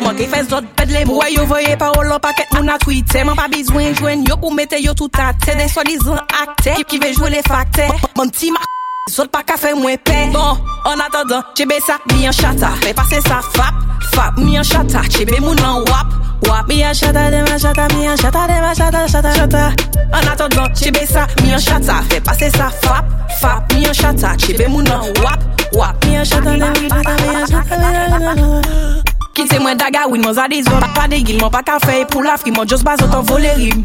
Fok e fes dot ped le brouye yo voye parol an paket moun a twite Man pa bezwen jwen yo pou mete yo tout ate. De solizan akte, kip ki ve jwe le fakte. Man ti ma Zot pa ka fe mwen pe. Bon, an atadan, chebe sa mi an chata. Fe pase sa fap, fap mi an chata. Chebe moun an wap, wap. Mi an chata, dem an chata, mi an chata, dem an chata, chata, chata. An atadan, chebe sa mi an chata. Fe pase sa fap, fap mi an chata. Chebe moun an wap, wap. Mi an chata, dem an chata, mi an chata, mi an chata. Kite mwen daga win, mwen zade zon. Pa de gil, mwen pa ka fey pou la fri Mwen jos bazot an vole rim.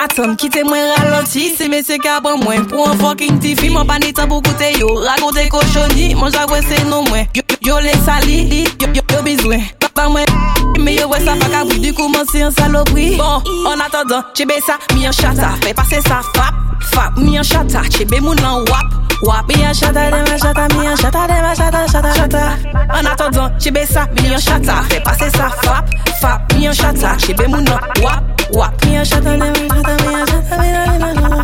Atom, kite mwen raloti Se me se ka ban mwen. Pou an fokin ti fi Mwen pa ni tan pou koute yo. Rakonte koshoni Mwen javwe se nou mwen. Yo, yo le sali Yo, yo, yo bizwen pa mwen. Mais ouais, ça pas qu'à du commencer en saloperie. Bon, en attendant, j'ai ça, mi en chata. Fais passer ça, fap, fap, mi en chata. J'ai mon en wap, wap. Mi en chata, de ma chata, mi en chata, de ma chata, chata. En attendant, j'ai ça, mi en chata. Fais passer ça, fap, fap, mi en chata. J'ai mon en wap, wap. Mi en chata, de ma chata, mi en chata, mi en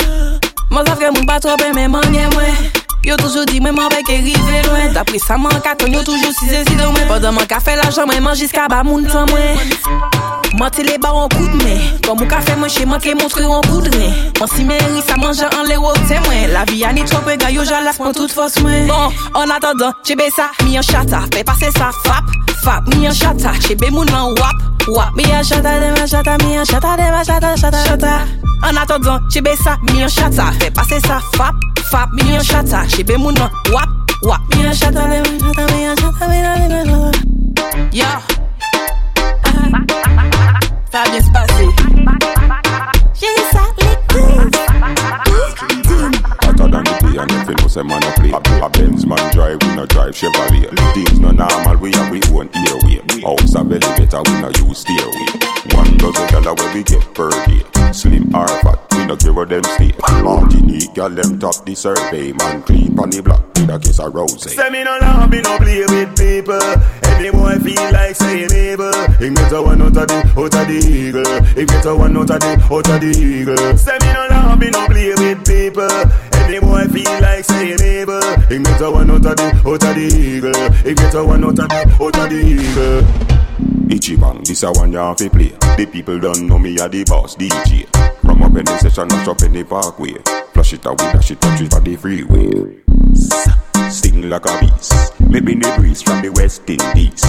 chata. Yo toujou di mwen mwen vek e rive lwen. Dapri sa man katon yo toujou si zezi de mwen. Podan man kafe la jan mwen man jiska ba moun tan mwen. Mwen te le bar an kout mwen. Kwa mou kafe mwen che mwen ke montre an koudren Mwen. Si mwen ri sa manje an le wote mwen. La vi an trope gan yo jalas pon tout fos mwen. Bon, an atadan, chebe sa, mi an chata. Fe pase sa, fap, fap, mi an chata. Chebe moun an wap, wap. Mi an chata, de ma chata, mi an chata, de ma chata, chata, chata. An atadan, chebe sa, mi an chata. Fe pase sa, fap Fap mi yon chata, chebe moun wap wap. Mi yon chata, le mi chata, mi yon chata, mi nan li nan wap Yo Fabien Spacey J'ai and if you know say man a play A, Benz man drive, we no drive Chevrolet Things no normal, we have we own airway House a belly better, we no use stairway One dozen dollar where we get per day Slim or fat, we no care where them stay Martinique, girl them top the survey Man creep on the block, with a kiss a rose Say me no love, me no play with people. Any boy feel like saying neighbor. He get a one out of the, out of the eagle. He get a one out of the, out of the eagle. Say me no love, me no play with people. Any boy feel like saying neighbor. He get a one out of the, out of the eagle. He get a one out of the, out of the eagle. Ichiban, this a one you have to play. The people don't know me a the boss DJ From up in the session, mash up in the parkway. Flush it out, we dash it, touch it for the freeway. Sting like a beast. Maybe the breeze from the West Indies.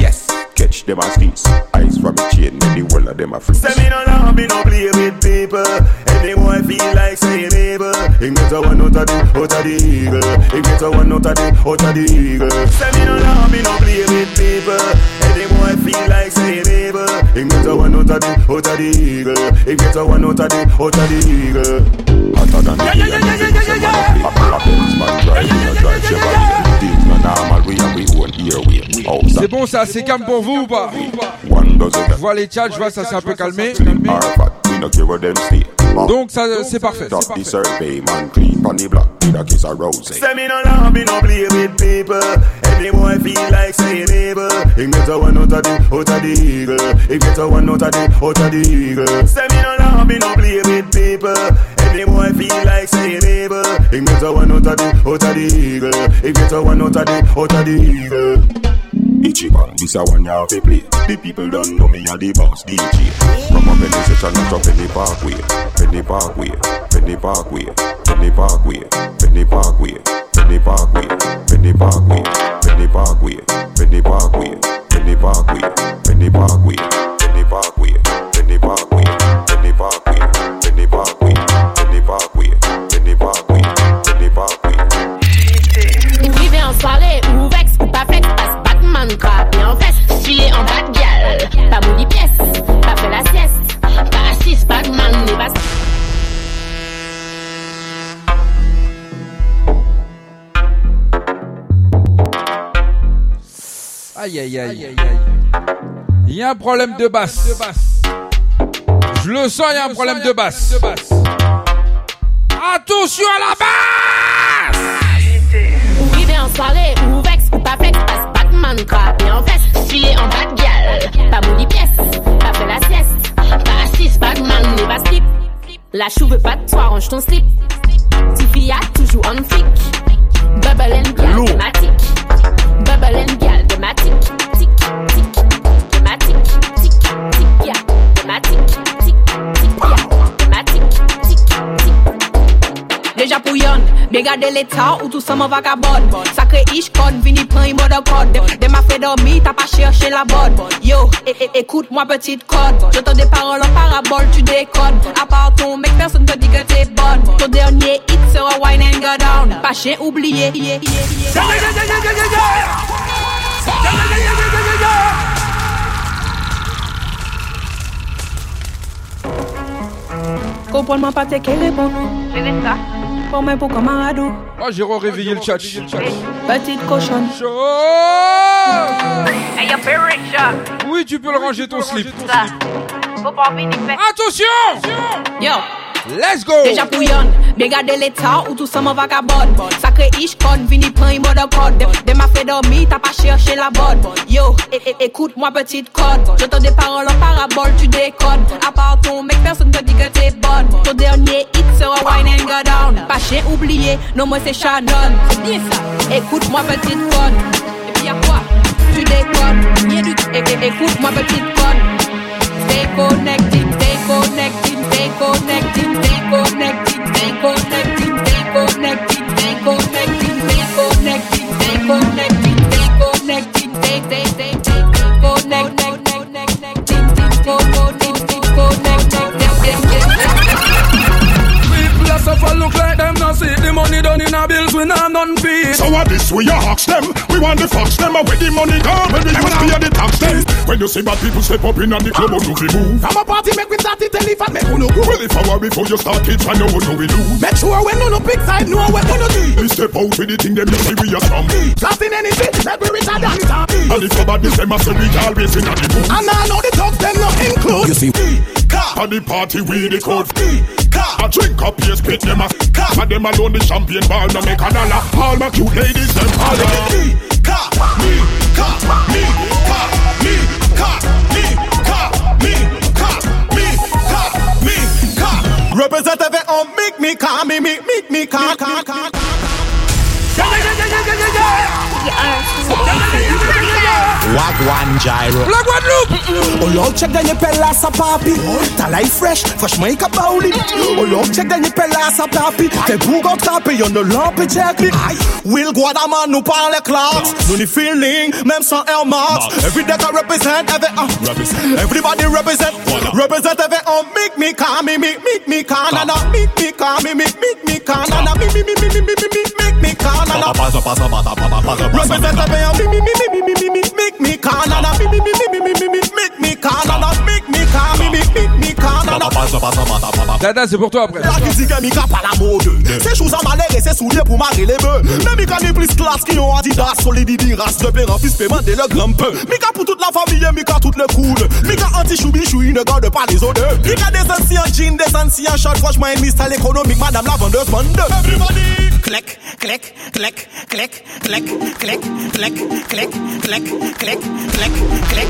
Yes, catch them as thieves Eyes from the chain, make the whole of them a freeze. Say me no love, me no play with people. Any boy feel like saying neighbor. He get a one out of the, out of the eagle. He get a one out of the, out of the eagle. Say me no love, me no play with people. Any boy feel like saying neighbor. He get a one out of the, out of the eagle. He get a one out of the, out of the eagle. Hotter than the tea and if you know say man a play A, a Benz man drive, we no drive Chevrolet Things no normal, we have we own airway House a C'est bon ça, c'est calme pour vous ou pas Je vois les chats, je vois ça s'est un peu calmé. Slim or no care where them stay Donc ça euh, c'est parfait. Top the survey, man creep on the block With a kiss a rose Say me no love, me no play with people. Any boy feel like saying neighbor. He get a one out of the, out of the eagle. He get a one out of the, out of the eagle. Say me no love, me no play with people. Any boy feel like saying neighbor. He get a one out of the, out of the eagle. He get a one out of the, out of the eagle. Ichiban, this a one have to play The people don't know me a the boss DJ From in the session, up in the parkway Penny parkway, penny parkway Penny parkway, penny parkway Penny parkway, penny parkway Penny parkway, penny parkway Penny parkway, penny parkway Penny parkway, penny parkway Filet en bas de gale. Pas moli pièce, pas fait la sieste. Pas assise, pas de man. Aïe aïe aïe aïe aïe. Il y a un problème de basse. Je le sens, il y a un problème de basse. Attention à la basse! Vous vivez en soirée, Batman, crapé en veste, filer en bas de gueule, pas mouli pièce, pas fait la sieste, pas assise, Batman, n'est pas slip. La chou veut pas de toi, range ton slip. Tiffy a toujours en flic. Bubble and gal, thématique. Bubble and gal, thématique. Tic, tic, thématique. Tic, tic, ya, thématique. Deja pou yon, de gade l'etat ou tout sa man vagabond. Sakre ish kon, vini pran yi mode kod Dem a fe dormi, ta pa la bod Yo, e, e, moi petite code. J'entends des paroles en parabole, tu décodes À part ton mec, personne te dit que t'es bonne. Ton dernier hit sera wine and go down. Pas chien oublié pas même pour. Ah, Jérôme, réveillez le chat. Eh, Petite cochonne. Oui, tu peux le ranger ton slip. Attention! Yo! Let's go! Deja pou yon, be gade l'Etat ou tout sa man vakabod Sakre ish kon, vini pran yon boda kod De ma fe dormi, ta pa chershe la bod Yo, ekoute mwa petit kod Je ton de parol en parabol, tu dekod A part ton mek, person te di ke te bod Ton dernye hit sera wine and go down. Pa chen oubliye, non mwen se Shannon. Se bien sa, ekoute mwa petit kod E pi a kwa, tu dekod Nye du, ekoute mwa petit Stay connected. Connected, stay connected, stay connected, stay connected, stay connected, stay connected, like them not see the money done in our bills we not none feed. So what this we a ask them? We want the fox them and where the money gone when we use pay the tax them. When you see bad people step up in and the club, how do we move? From a party make we start it tell if I make uno go. Well, if I were before you start kids, I know what do we do. Make sure when no no big side know what uno do. We step out with the thing them you see we are strong. Blasting anything, make we richer than Tom. And if somebody say I say we always in the mood. And I know the talk them not include. You see, car and the party we the code. Car, I drink up yes, spit them a car. And them alone the champagne bar no make a dollar. All my cute ladies them all Me, car, me, car, me, car, me, car, me, car, me, car, me, car, me, car. Representative on make me car, me, me, make me car, car, car. Wag one gyro Wagwan one loop Oh love check den je pelasa papi Talai fresh, fresh make a bowling Oh love check den je a papi The boeg op tapen, je no lampen checking Will go da man nou pan the clocks Nou ni feeling, mem san L marks Every day I represent, every uh, Everybody represent, represent every uh Make me calm, me, make me, me calm Make me calm, me, make me calm Make me, me, me, me, me, me, make me calm pass up, pass up, pass up, pass up, pass up. Represent a pair. Make me call and make me call and make me call me make me. Dada, c'est pour toi après. La qui dit que Mika pas la mode C'est choses à malheur et c'est souliers pour marrer les bœufs Mais Mika n'est plus classe qui ont Adidas Solidity, race de père en fils paiement dès le grand peu Mika pour toute la famille, Mika toutes les cool Mika anti-choubi chou, il ne garde pas les odeurs Mika des anciens jeans, des anciens shorts Franchement, un mystère économique, madame la vendeuse bande Everybody Click, click, click, click, click, click, click, click, click, click, click, click, click, click,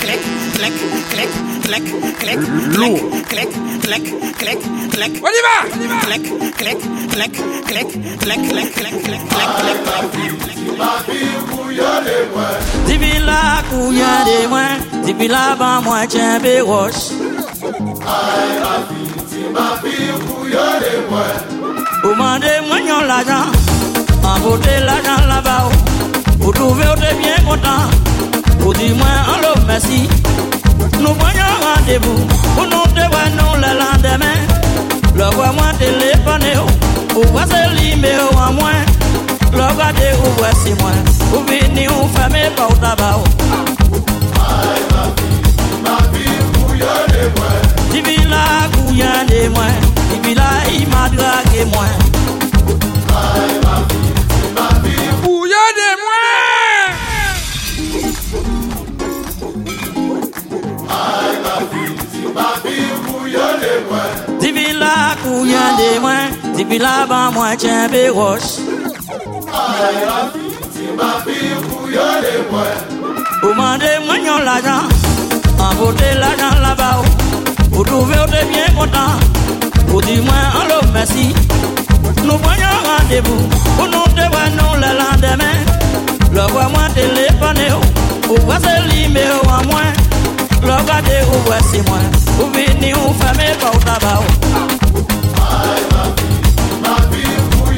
click, click, click, clac, clac, lourd. Clac, clac, clac, clac, On y va On y va Clac, clac, clac, clac, clac, clac, clac, clac, clac, Dibi la kouya de mwen, la ba mwen chen be wosh. Ay la fi, ma fi kouya de mwen. Ou mande mwen yon l'ajan, an vote l'ajan la ba ou, ou touve ou te bien. Ou du moins en l'homme merci Nous voyons rendez-vous. Pour nous devons le lendemain. Le roi moi téléphoné Ou oh. quoi c'est l'iméo en moins Le roi de ou voici moi. Ou vini ou fermé par tabac Ma vie, moi. Divi la il m'a dragué moi. La couillon de moi, depuis là-bas, moi, tiens, béroche. Ou mandez moi yon l'argent, envoter l'argent là-bas. Ou trouvez ou t'es bien content, ou dis-moi en l'eau merci. Nous prenons rendez-vous, pour nous te voir nous le lendemain. Le voix moi téléphoné, ou voix c'est limé ou à moi. Le regardez ou voici moi, ou venez ou fermez pas au tabac.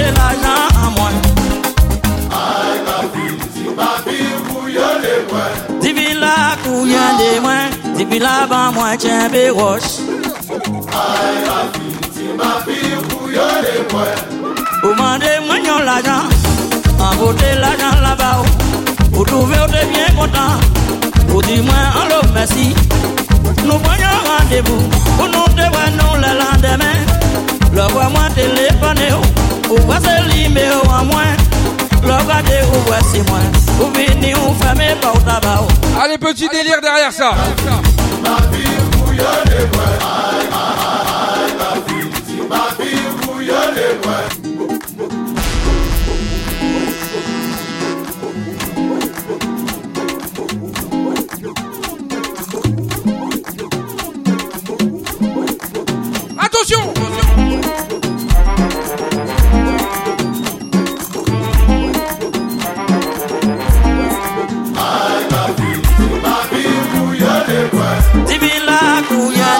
mangeait l'argent à moi. Divi la couillon de moi, divi la ban moi tiens béroche. Ou mandez moi yon l'argent, envoter l'argent là-bas. Ou ou t'es bien content, ou dis-moi en l'eau merci. Nous prenons rendez-vous, pour nous te nous le lendemain. Le voix moi Ou wase li me ou an mwen ou wase mwen Ou vini ou feme pa ou taba Allez, petit délire derrière ça. Ma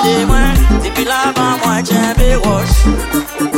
de moi, divi la ban moi tiens béroche. Divi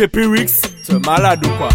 JP Wix, tu es malade ou quoi?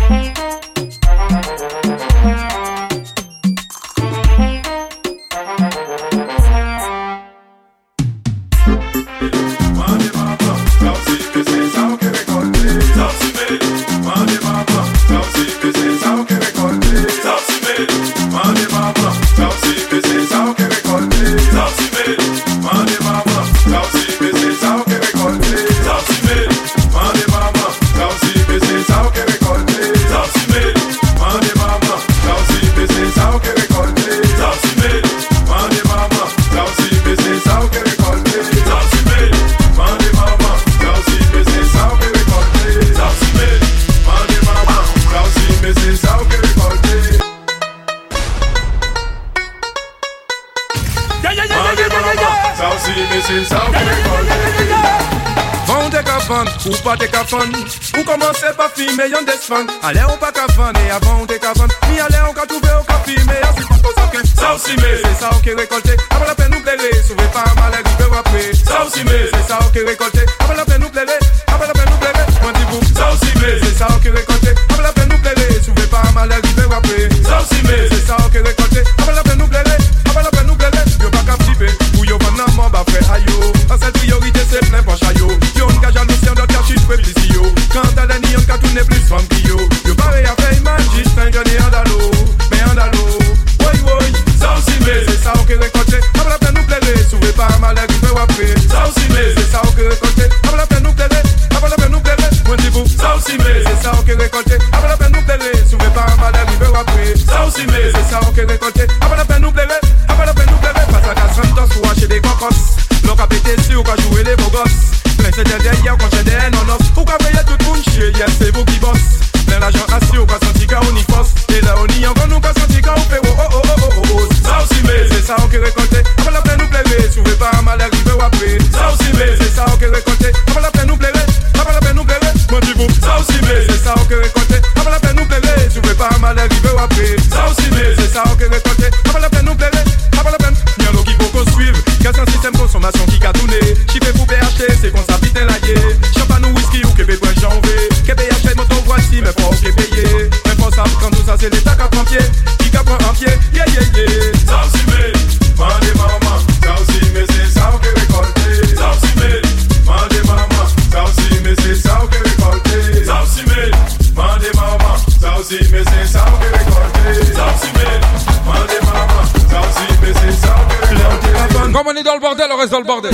Filme yon résout le bordel.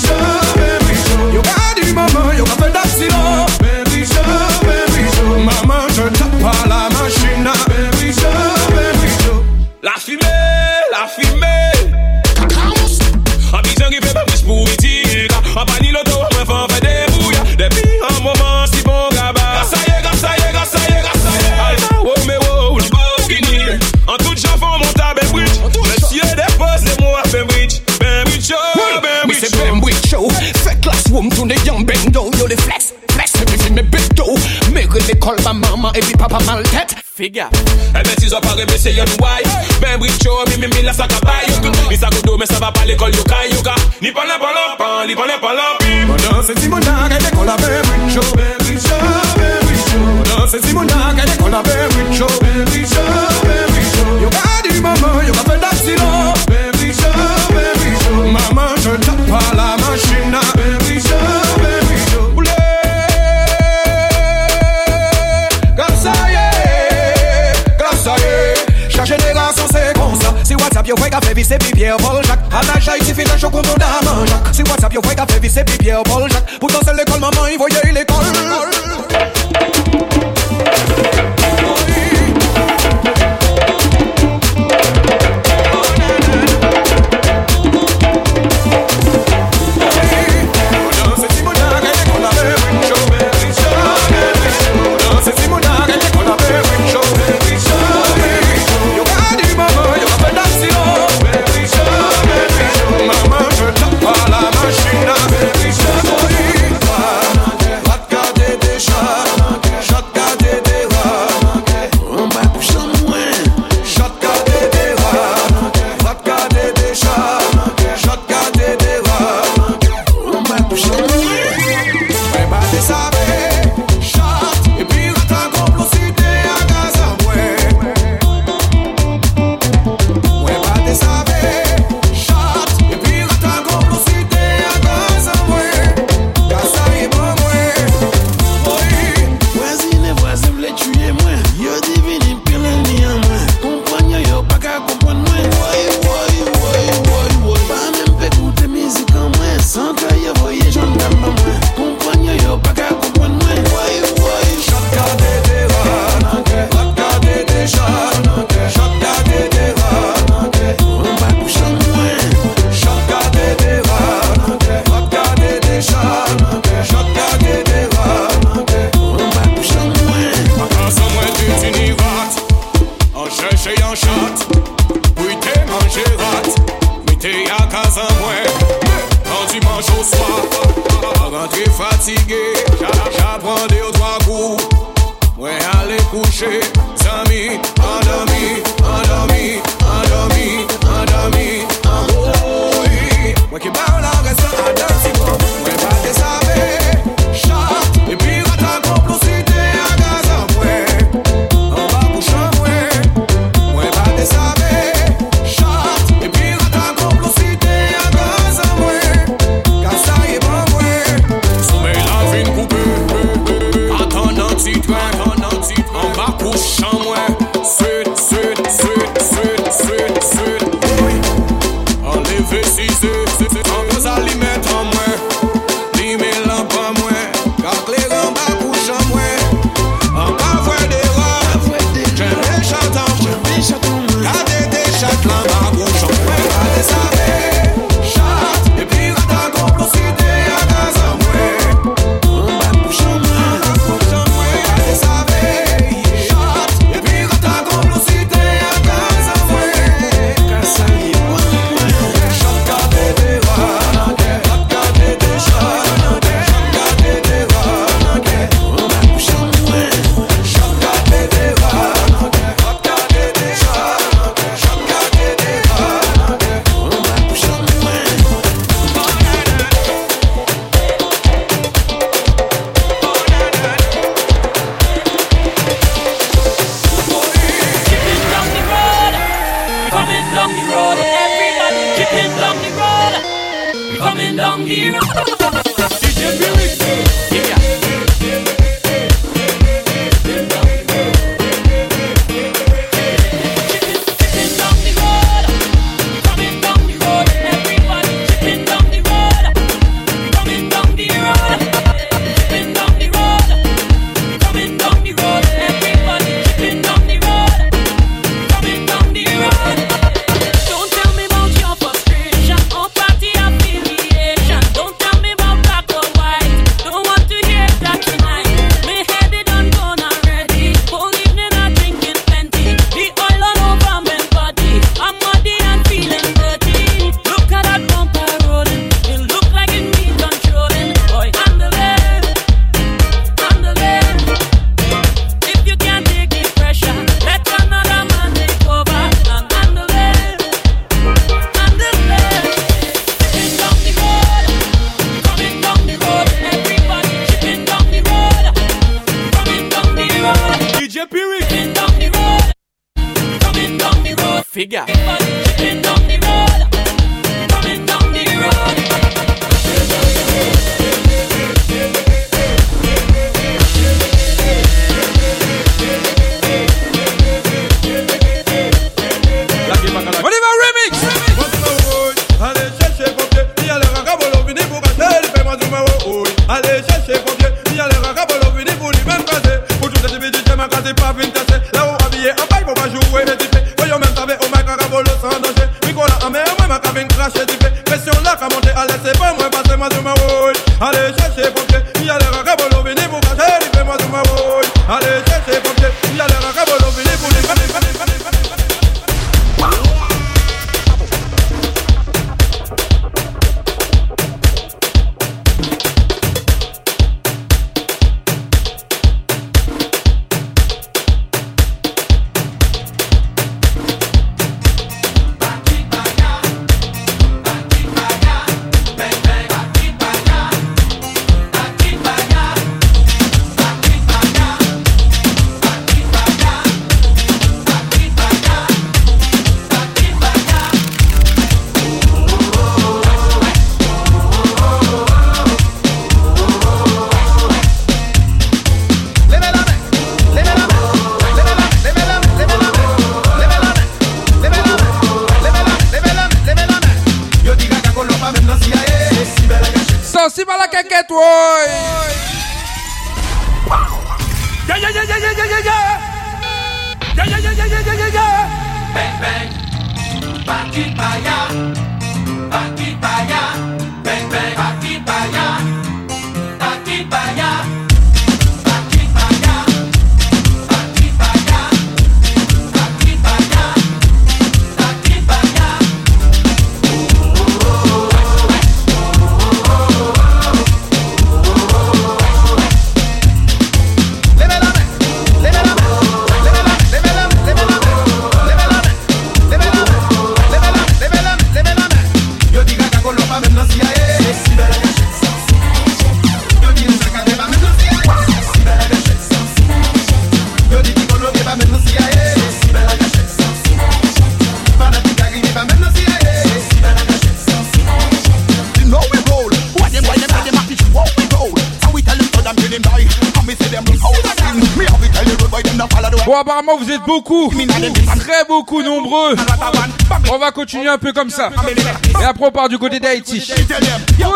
kolba mama epi papa maltet. Figa E men si zo pare me se yon woy Ben brik mi mi mi la sa ka bay Ni sa kodo men sa va pale kol yo kay Ni palan palan ni palan palan pi Bonan se si bonan kay de kol avem WhatsApp, yo fai caffè, vi se pipi e poljac Anaja iti fina la do damanjak Si WhatsApp, yo fai caffè, vi se pipi e poljac Poutan se l'ekol, maman, y le l'ekol bas vous êtes beaucoup, très beaucoup nombreux. On va continuer un peu comme ça. Et après, on part du côté d'Haïti. Oui!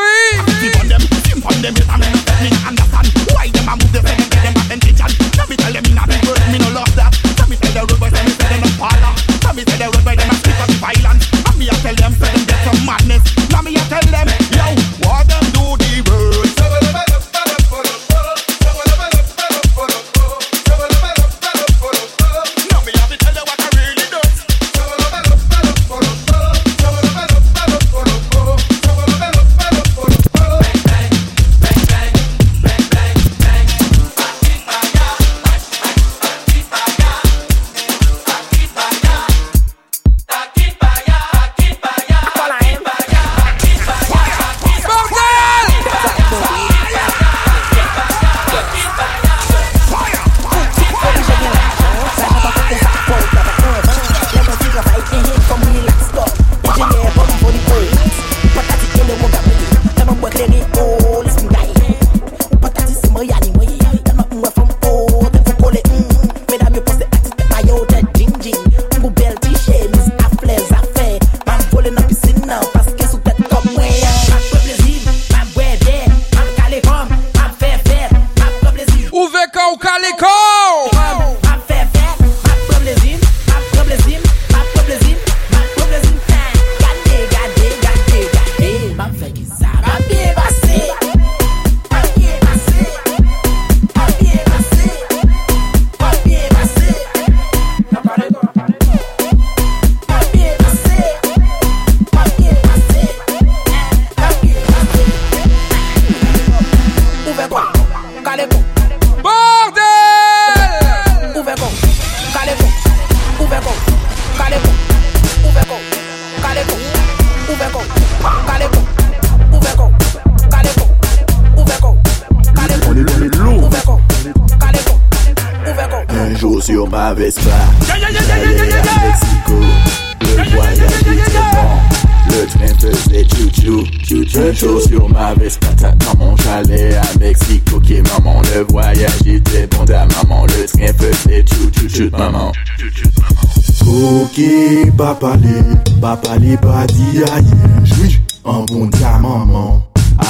Ok, papa les, papa les pas dit aïe, jouis, en bon ta maman.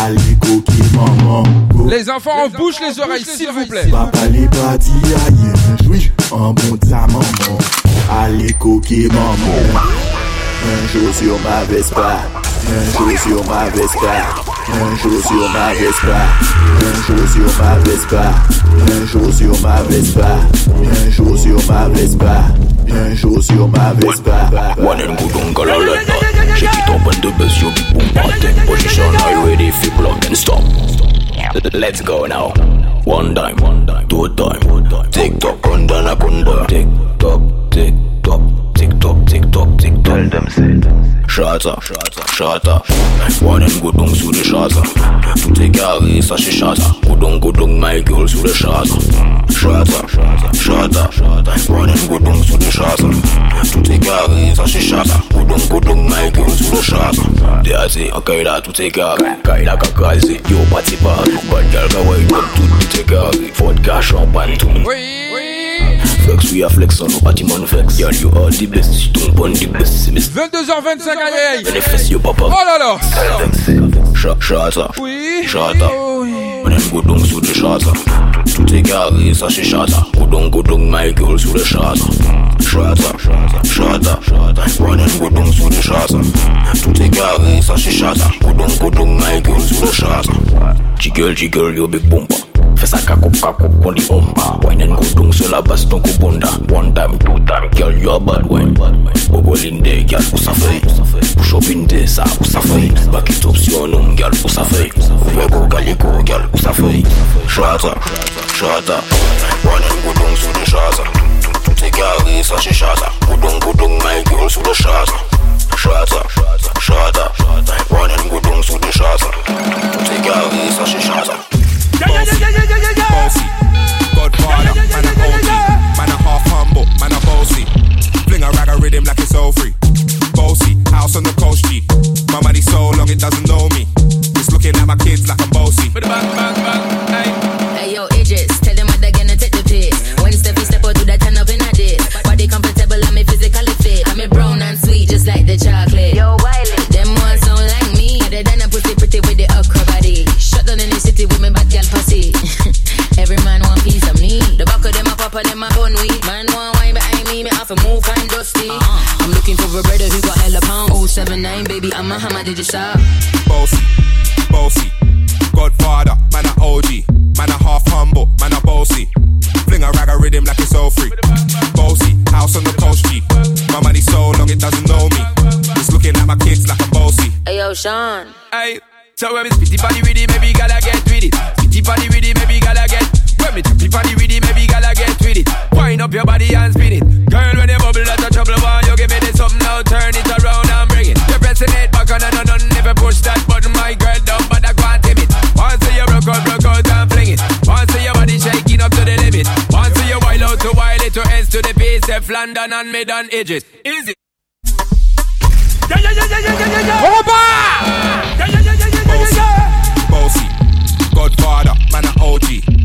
Allez, coquille, maman. Les enfants, on bouche les oreilles, s'il vous plaît. Papa les dit aïe, jouis, en bon ta maman. Allez, coquille, maman. Un jour sur ma Vespa, un jour sur ma Vespa, un jour sur ma Vespa, un jour sur ma Vespa, un jour sur ma Vespa, un jour sur ma Vespa, un jour sur ma Vespa. One and good on Galalanda. Shake it up on the bass, you big boom bad Take position, I ready fi block and stop. Let's go now. One time, one time, two time. Tick tock, kunda na kunda. Tick tock, tick tock, tick tock, tick tock, tick tock. Tell them sit. Shata, shata, shata. One and good on sous le shata. Tout est carré, ça c'est shata. Good on, good on, my girl sous le shata. Shata, shata, shata. One and good on sous le shata. Tout est carré, ça c'est shata. Good on, good on, my girl sous le shata. They say, okay, là tout est carré. Kaila kakazi, yo party party. Bad girl go wait up tout est carré. Vodka, champagne, tout. Flex, we are flex on party man flex. Girl, you are the best. You don't want the best. Miss 22h25, aïe aïe. Manifest your papa. Oh là là. Sh- Shata. Shata. On aime go down sous le shata. Tout est carré, ça c'est shata. Go down, go down, my girl sous le shata. Shata. Shata. On aime go down sous le shata. Tout est carré, ça c'est shata. Go down, go down, my girl sous le shata. Jiggle, jiggle, yo big bumper. Fais ça kakop, kakop, on dit omba. Wine and down sur la basse, ton kubonda. One time, two time, girl, you a bad wine. Bobo linde, girl, fait? Push up in there, ça fait? Back it up sur un homme, girl, ça fait? Fuego, girl, fait? Shata, shata. One and down sur le shata. Tout est carré, ça c'est shata. Go down, my girl, sur le shata. Shata, shata. One and go down sur le shata. Tout est carré, ça c'est bossy, bossy. Godfather, man a OG, man a half humble, man a bossy. Fling a rag a rhythm like it's all free. Bossy, house on the coast My money so long it doesn't know me. It's looking at my kids like I'm bossy. Bang, bang, bang, hey. hey yo, Idris, tell them what they gonna take the piss. When step step or do that turn up in a. Body comfortable, I'm physically fit. I'm a brown and sweet, just like the chocolate. Yo, up and then my bun weed. Man, one wine behind me, me off a move I'm dusty. Uh-huh. I'm looking for a brother who got hella pound. 079, baby, I'm a hammer, did you stop? Bossy, bossy. Godfather, man a OG, man a half humble, man a bossy. Fling a rag a rhythm like it's so free. Bossy, house on the coast G. My money so long it doesn't know me. It's looking at my kids like a bossy. Hey yo, Sean. Hey, so when it's spitty body with it, maybe gotta get with it. Spitty body with it, maybe gotta get when me choppy body with it, maybe gotta get with it. Wind up your body and spin it. Girl, when you bubble, that's a trouble one. You give me this something now, turn it around and bring it. You're pressing it back on and on, on. Never push that button, my girl, down, but I can't tame it. Once you broke out, broke out and fling it. Once your body shaking up to the limit. Once you wild out to wild it to ends to the base, F London and mid and edges. Easy. Yeah, yeah, yeah, yeah, yeah, yeah, yeah. Oba! Yeah, yeah, yeah, yeah, yeah, yeah, yeah, yeah. Bossy, Godfather, man a OG.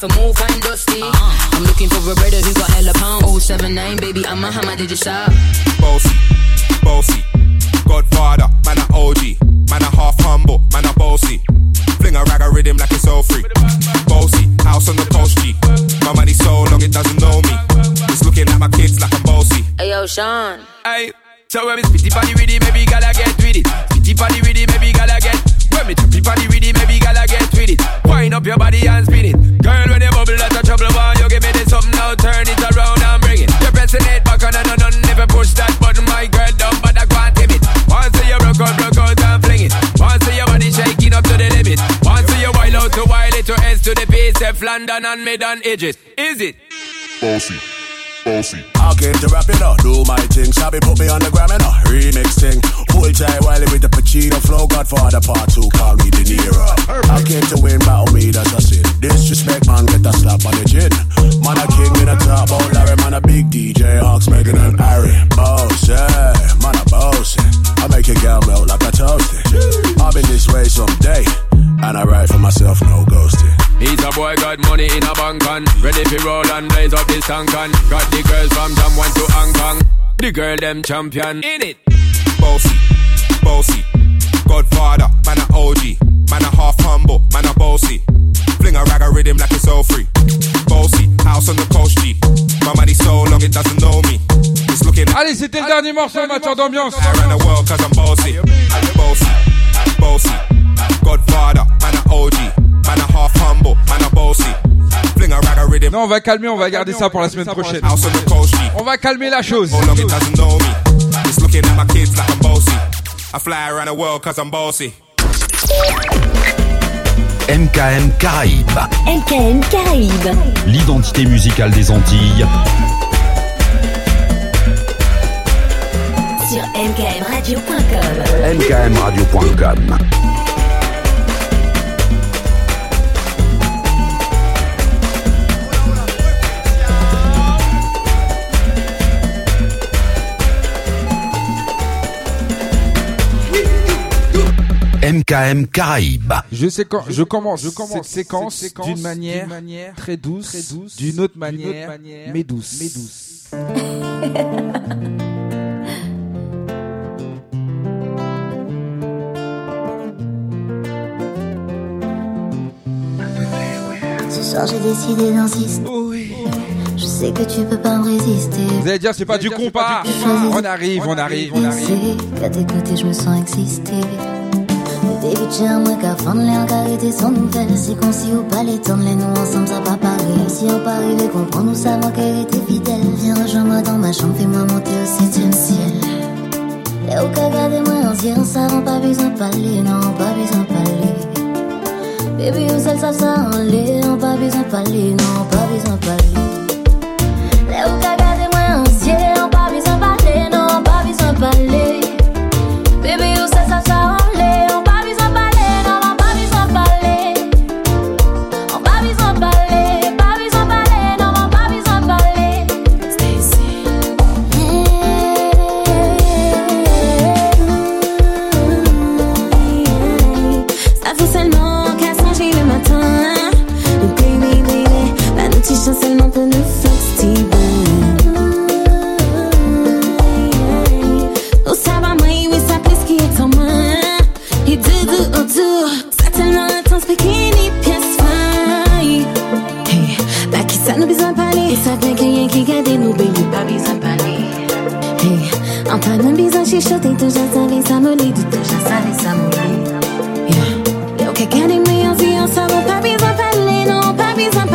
behind me, me have to move and dusty. Uh-huh. I'm looking for a brother who got hella pound. 079, baby, I'm a hammer, did you stop? Bossy, bossy. Godfather, man a OG. Man a half humble, man a bossy. Fling a rag a rhythm like it's all free. Bossy, house on the coast G. My money so long it doesn't know me. It's looking at my kids like I'm bossy. Hey yo, Sean. Hey, so when me spitty body with it, maybe gotta get with it. Spitty body with it, maybe gotta get. When me choppy body with it, maybe gotta get with it. Wind up your body and spin it. Girl, when you bubble, that's a trouble one. You give me this something now, turn it around and bring it. You're pressing it back on and on, on. Never push that button, my girl, down, but I can't tame it. Once you broke out, broke out and fling it. Once your body shaking up to the limit. Once you wild out to wild it to ends to the base, F London and mid and edges. Is it? Bossy, bossy. I came to rap it up, do my thing. Sabi put me on the gram and a remix thing. Hold tight while with the Pacino flow. Godfather part two, call me De Niro. I came to win, battle me, that's a sin. Disrespect, man, get a slap on the chin. Man, a king in a top, oh Larry, man, a big DJ, Hawks, Meghan and Harry. Boss, yeah, man, a boss. I make your girl melt like a toasty. I've been this way someday, and I write for myself, no ghosting. He's a boy got money in a bank on Ready for roll and blaze up this tank on Got the girls from Jam 1 to Hong Kong The girl them champion in it Bossy, bossy. Godfather, man a OG. Man a half humble, man a bossy. Fling a rag a rhythm like it's all free. Bossy, house on the coast G. My money so long it doesn't know me. It's looking at Allez, c'était le dernier morceau en matière d'ambiance. I run the world cause I'm bossy. Bossy, bossy. Godfather, man a OG. Non, on va calmer, on va garder ça pour la semaine prochaine. On va calmer la chose. MKM Caraïbes. MKM Caraïbes. L'identité musicale des Antilles. Sur mkmradio.com. mkmradio.com. MKM Caraïbes. Je sais quand je commence, je commence cette séquence, d'une manière, très douce, d'une autre manière, mais douce, mais douce. Ce soir j'ai décidé d'insister. Je sais que tu peux pas me résister. Vous allez dire c'est pas du compas. On arrive, on arrive, on arrive. À tes côtés, je me sens exister. C'était vite chez moi qu'à fendre l'air, qu'à arrêter son nouvel. C'est qu'on s'y ou pas les temps, les nous ensemble, ça va pas parler. Si on pas arrivé, comprendre, nous savons qu'elle était fidèle. Viens rejoindre moi dans ma chambre, fais-moi monter au septième ciel. Et au cas de moi, on s'y ça on pas besoin de parler, non, pas besoin de parler. Baby, on s'y ça ça on l'est, on pas besoin de parler, non, pas besoin de parler. Les ou cas de moi, on s'y on pas besoin de parler, non, pas besoin. saten genyen ki gade nou bebi Pa bizan pale Hey, an pa nan bizan chichote Toja sale sa moli Di toja sale sa moli. Yeah, yo ke gade me yon zi yon sa Pa bizan pale, non pa bizan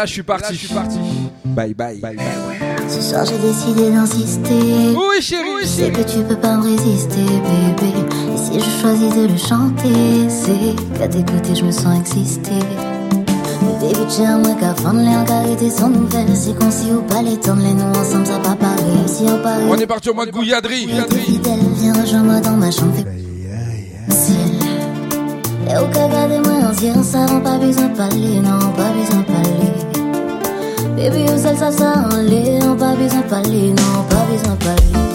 là, je suis parti. je suis parti. Bye bye. bye, bye. Ce soir, j'ai décidé d'insister. Oui, chérie, oui, chérie. que tu peux pas me résister, bébé. Et si je choisis de le chanter, c'est qu'à tes côtés, je me sens exister. Le début de un mois qu'à fin de l'air, carité sans nouvelles. C'est qu'on s'y au palais, les nous ensemble, ça va pas réussir au Paris. On est parti au mois de Gouilladry. Viens, rejoins-moi dans ma chambre. Et au cas, gardez-moi l'ancien, ça rend pas besoin de parler, non, pas besoin de parler. Baby, yo sel sa sa an le, an pa bizan pali, nan an pa bizan pali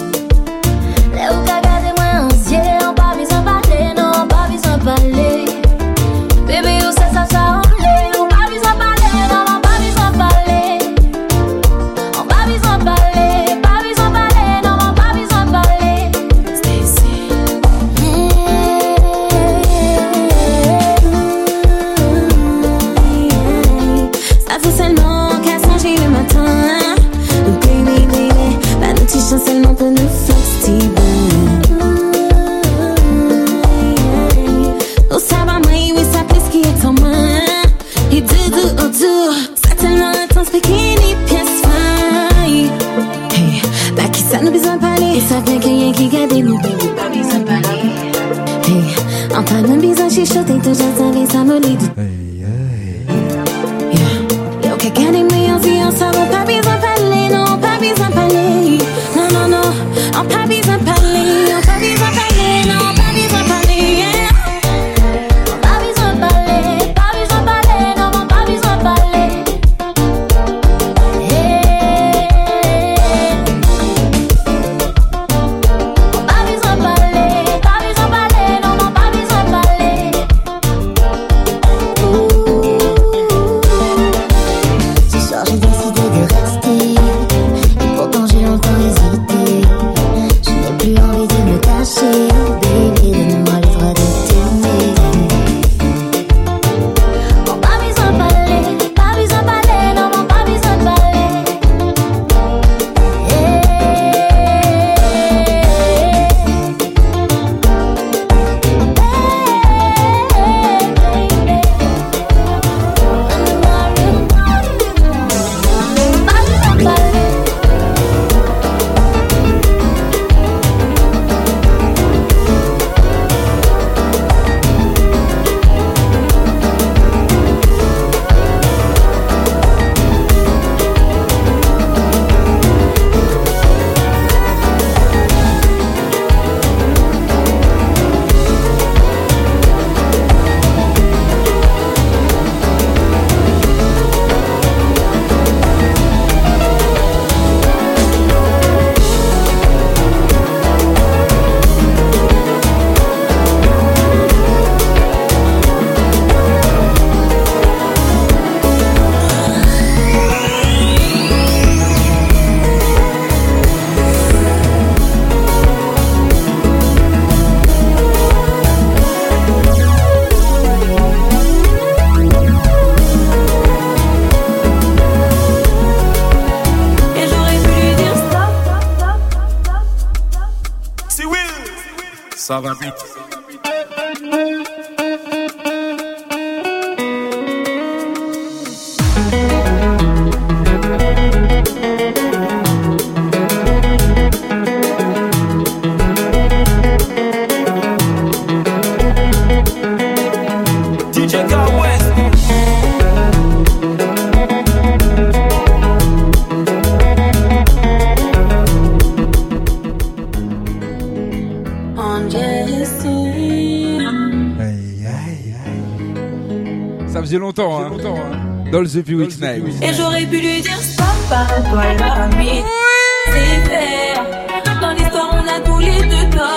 the Night. Et j'aurais pu lui dire stop, parle-toi, elle va C'est faire. Dans l'histoire, on a tous les deux.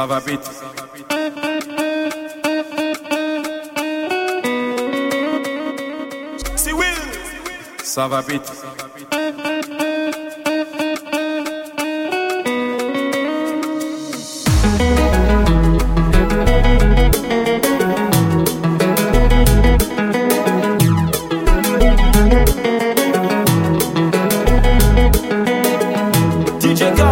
Ça va vite. C'est Will. Ça va vite. DJ Go.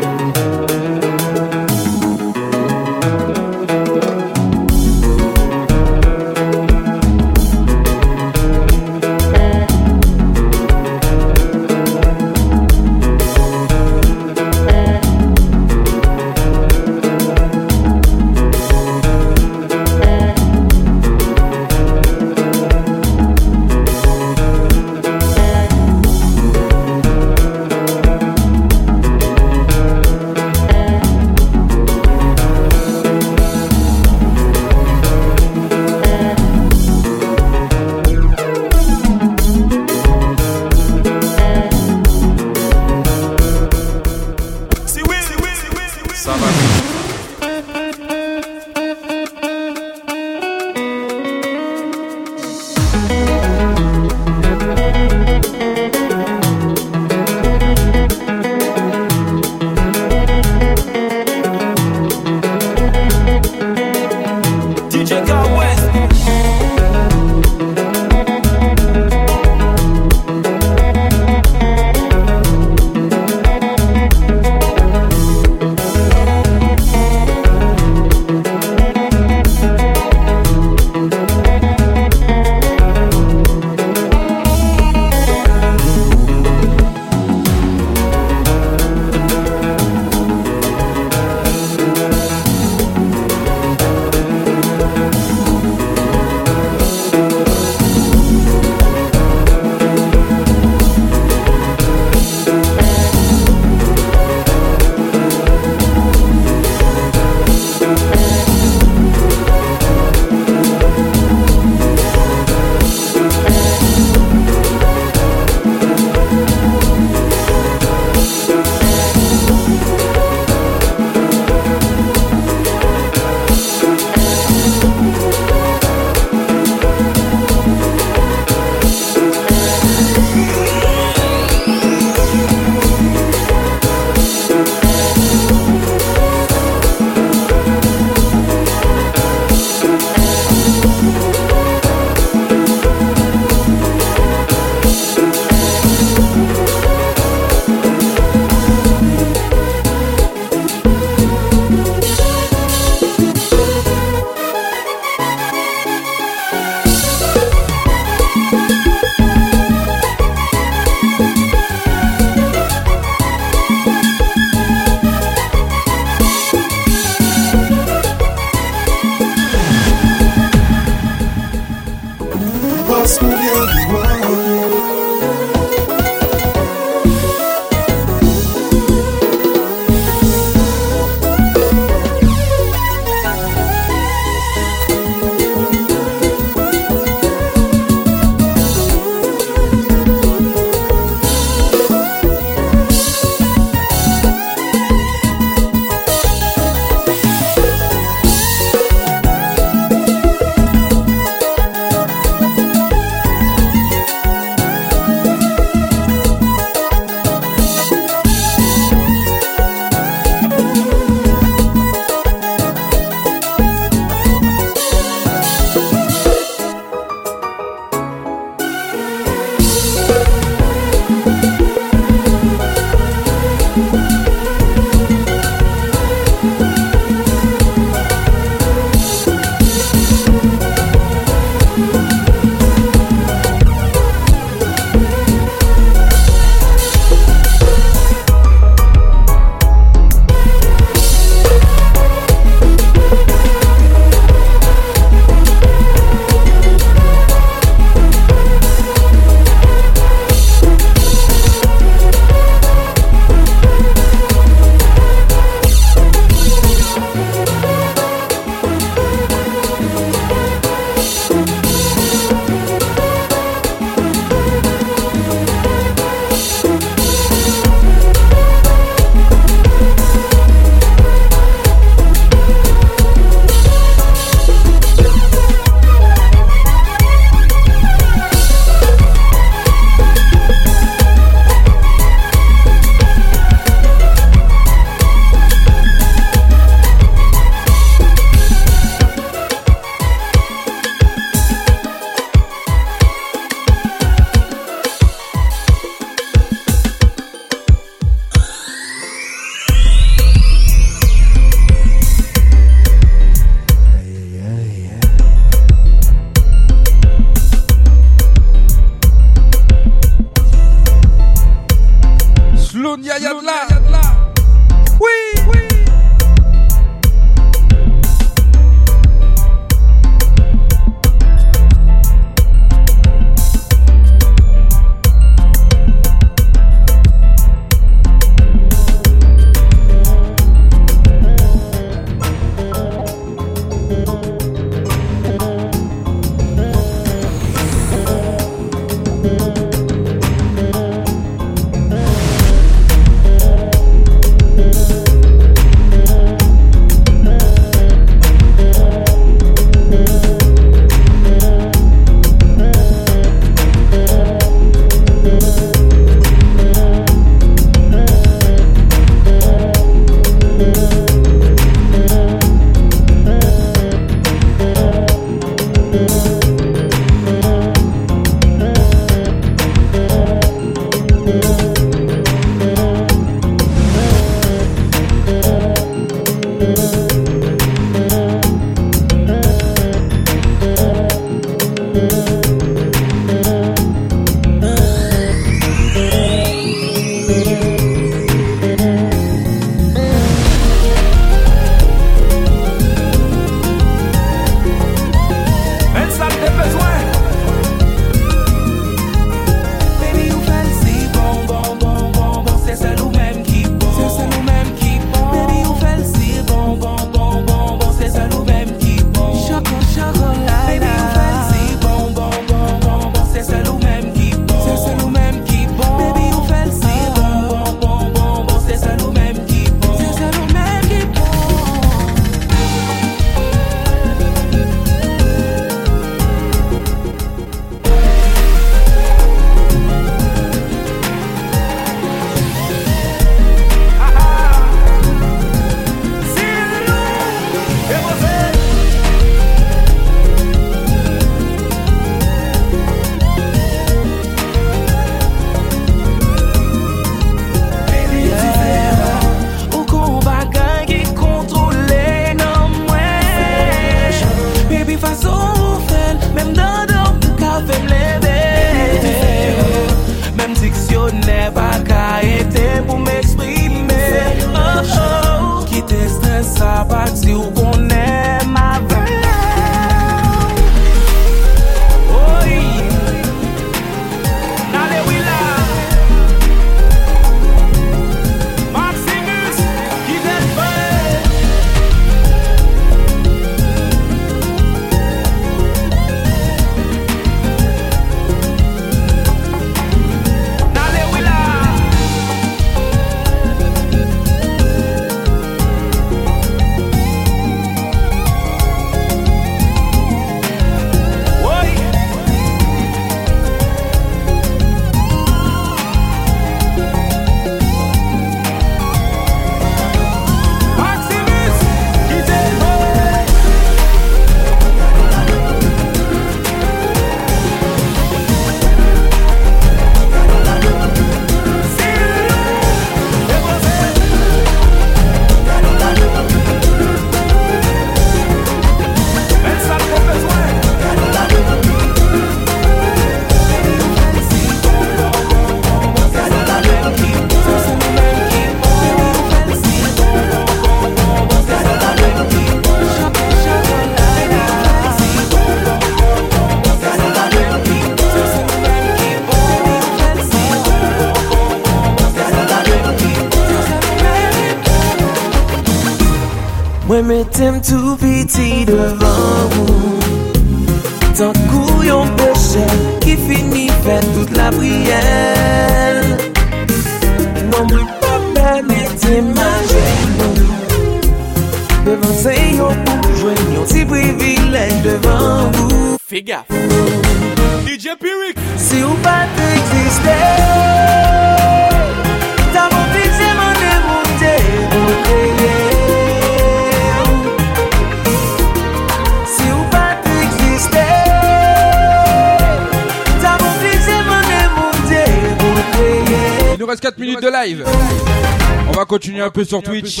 continuer un peu sur Twitch.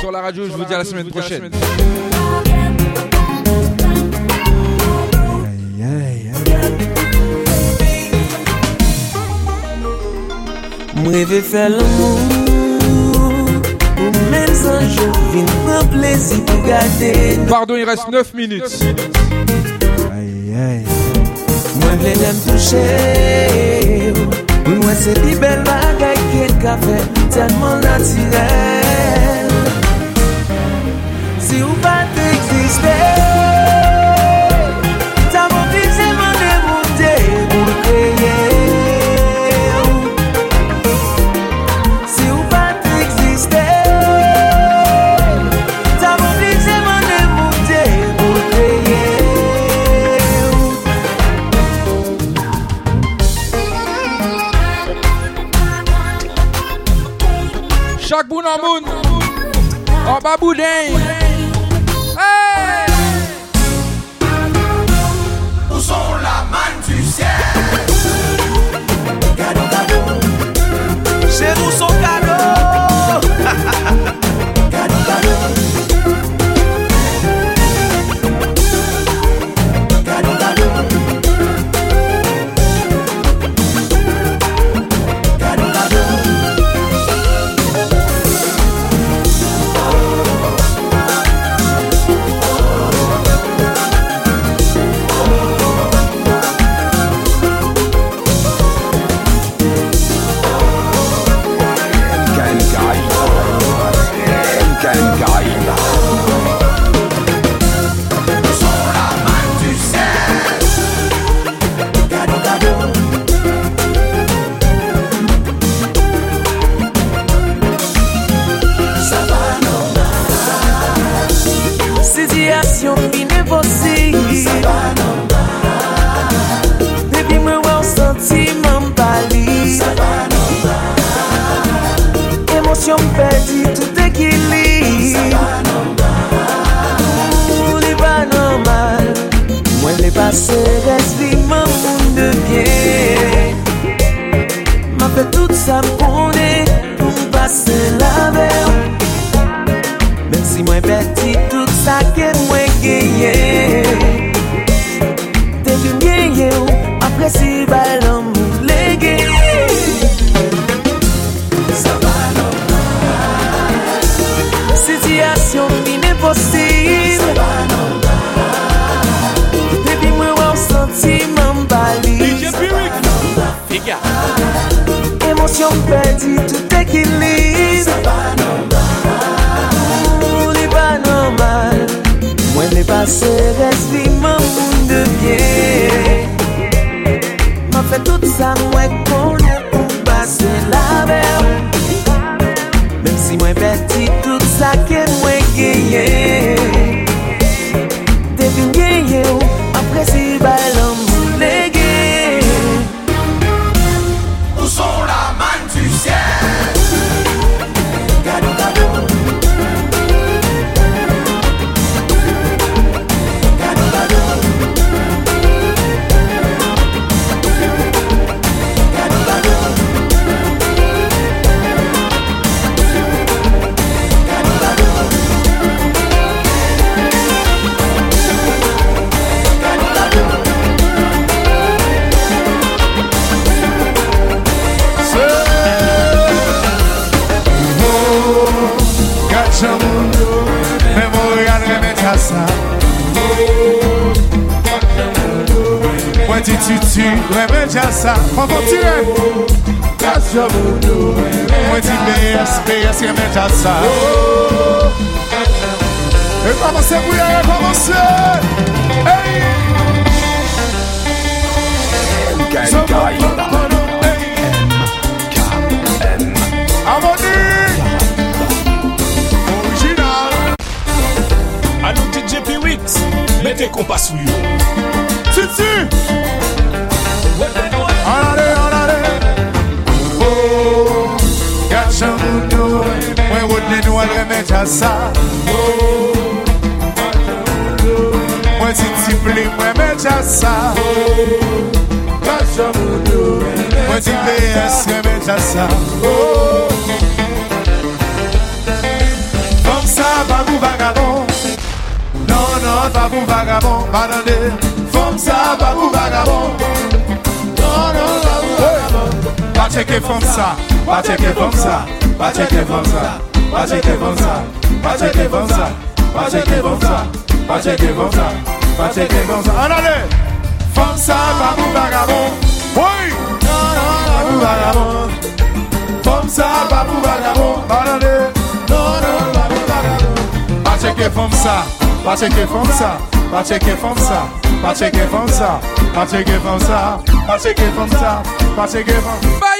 Sur la radio, je vous dis à la semaine prochaine. Mwen ve fè Ou san jò Vin plezi pou gade Pardon, il reste 9 minutes. Mwen vle nem touche Mwen se di bel bagay. gen kafe Telman natirel Si ou pa te eksiste pa cheke fom sa, pa cheke fom sa, pa cheke fom sa, pa cheke fom sa, pa cheke fom sa.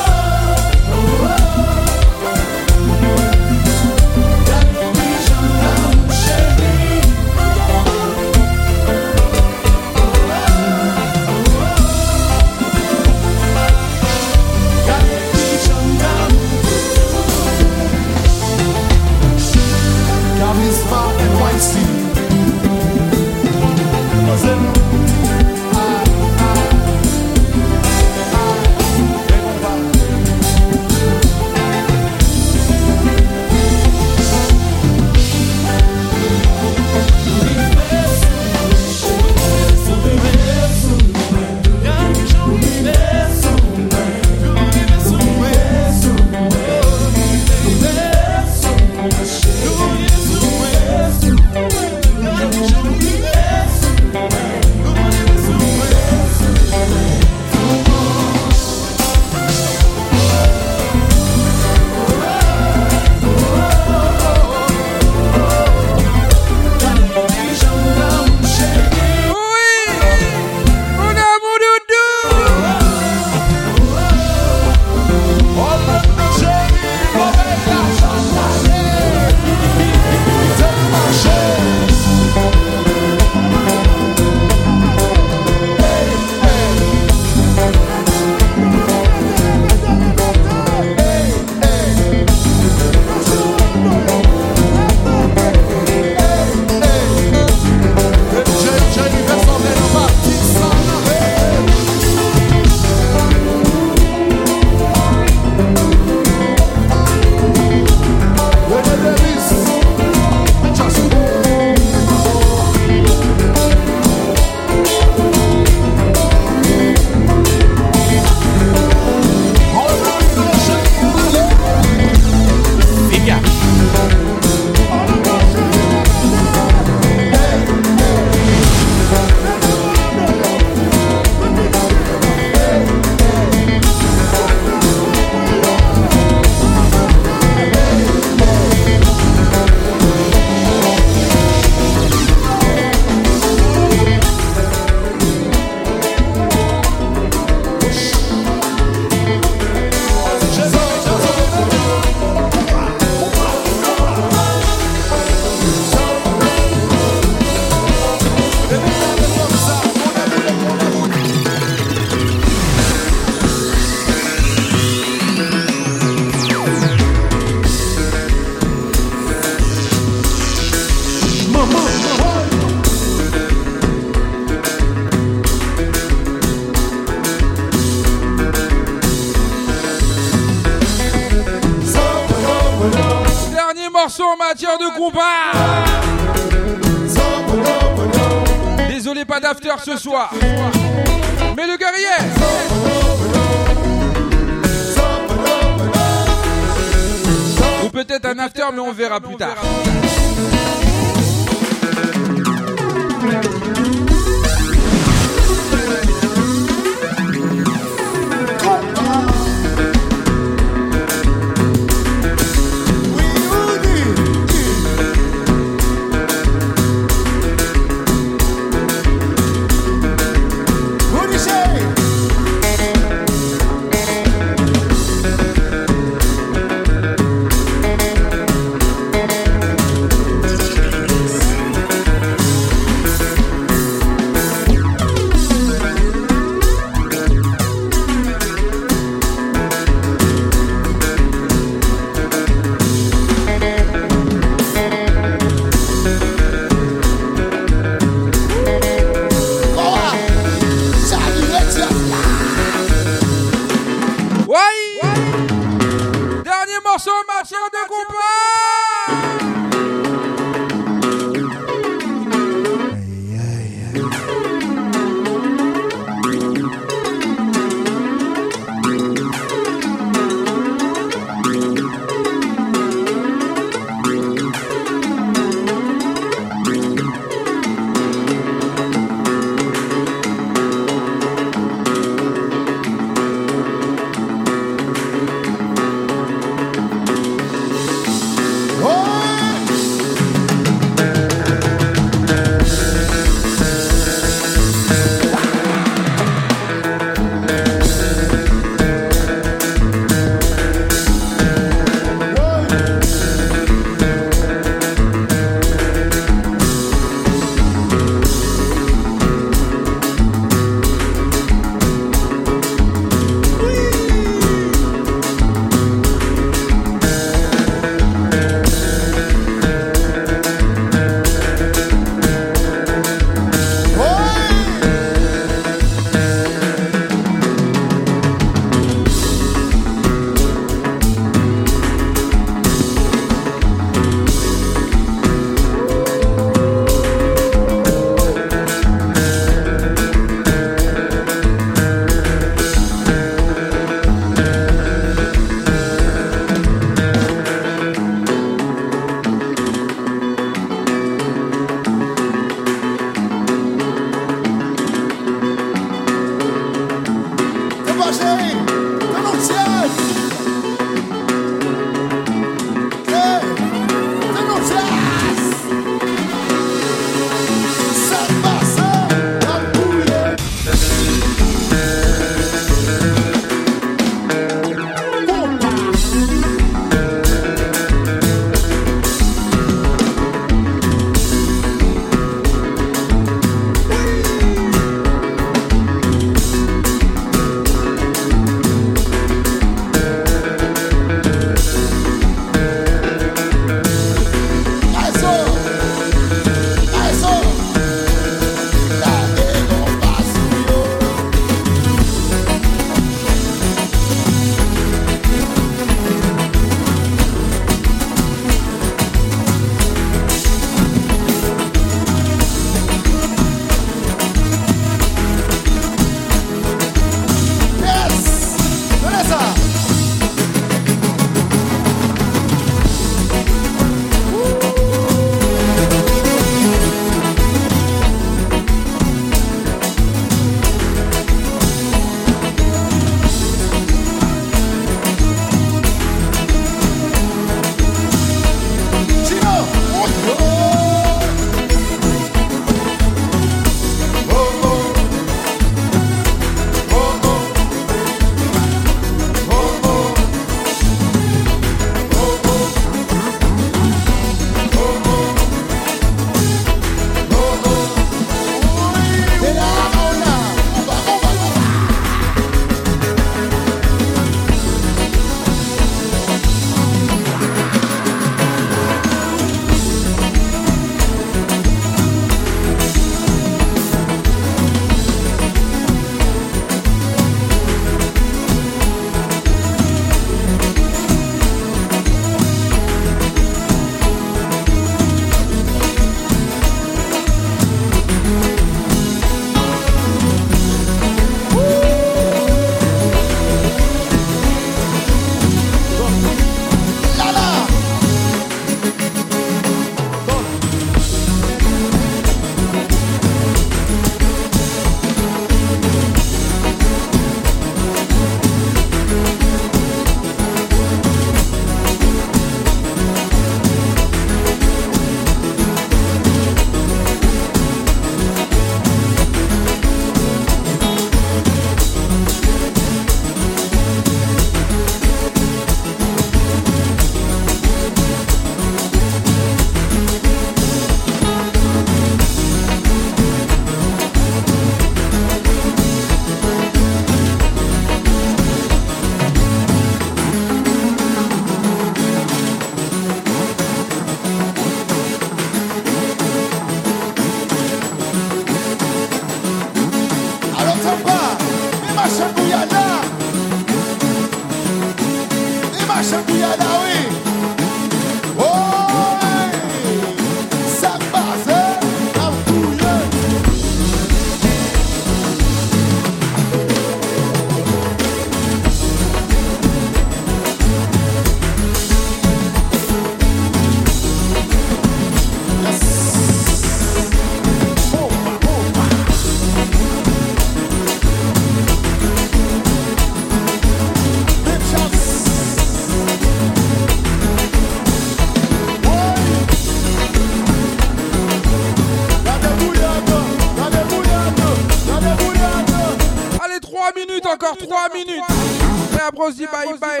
Et après on se dit bye bye.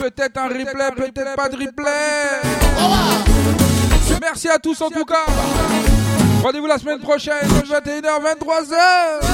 Peut-être un replay, peut-être pas de replay. Merci à tous en tout cas. Rendez-vous la semaine prochaine, 21h, 23h.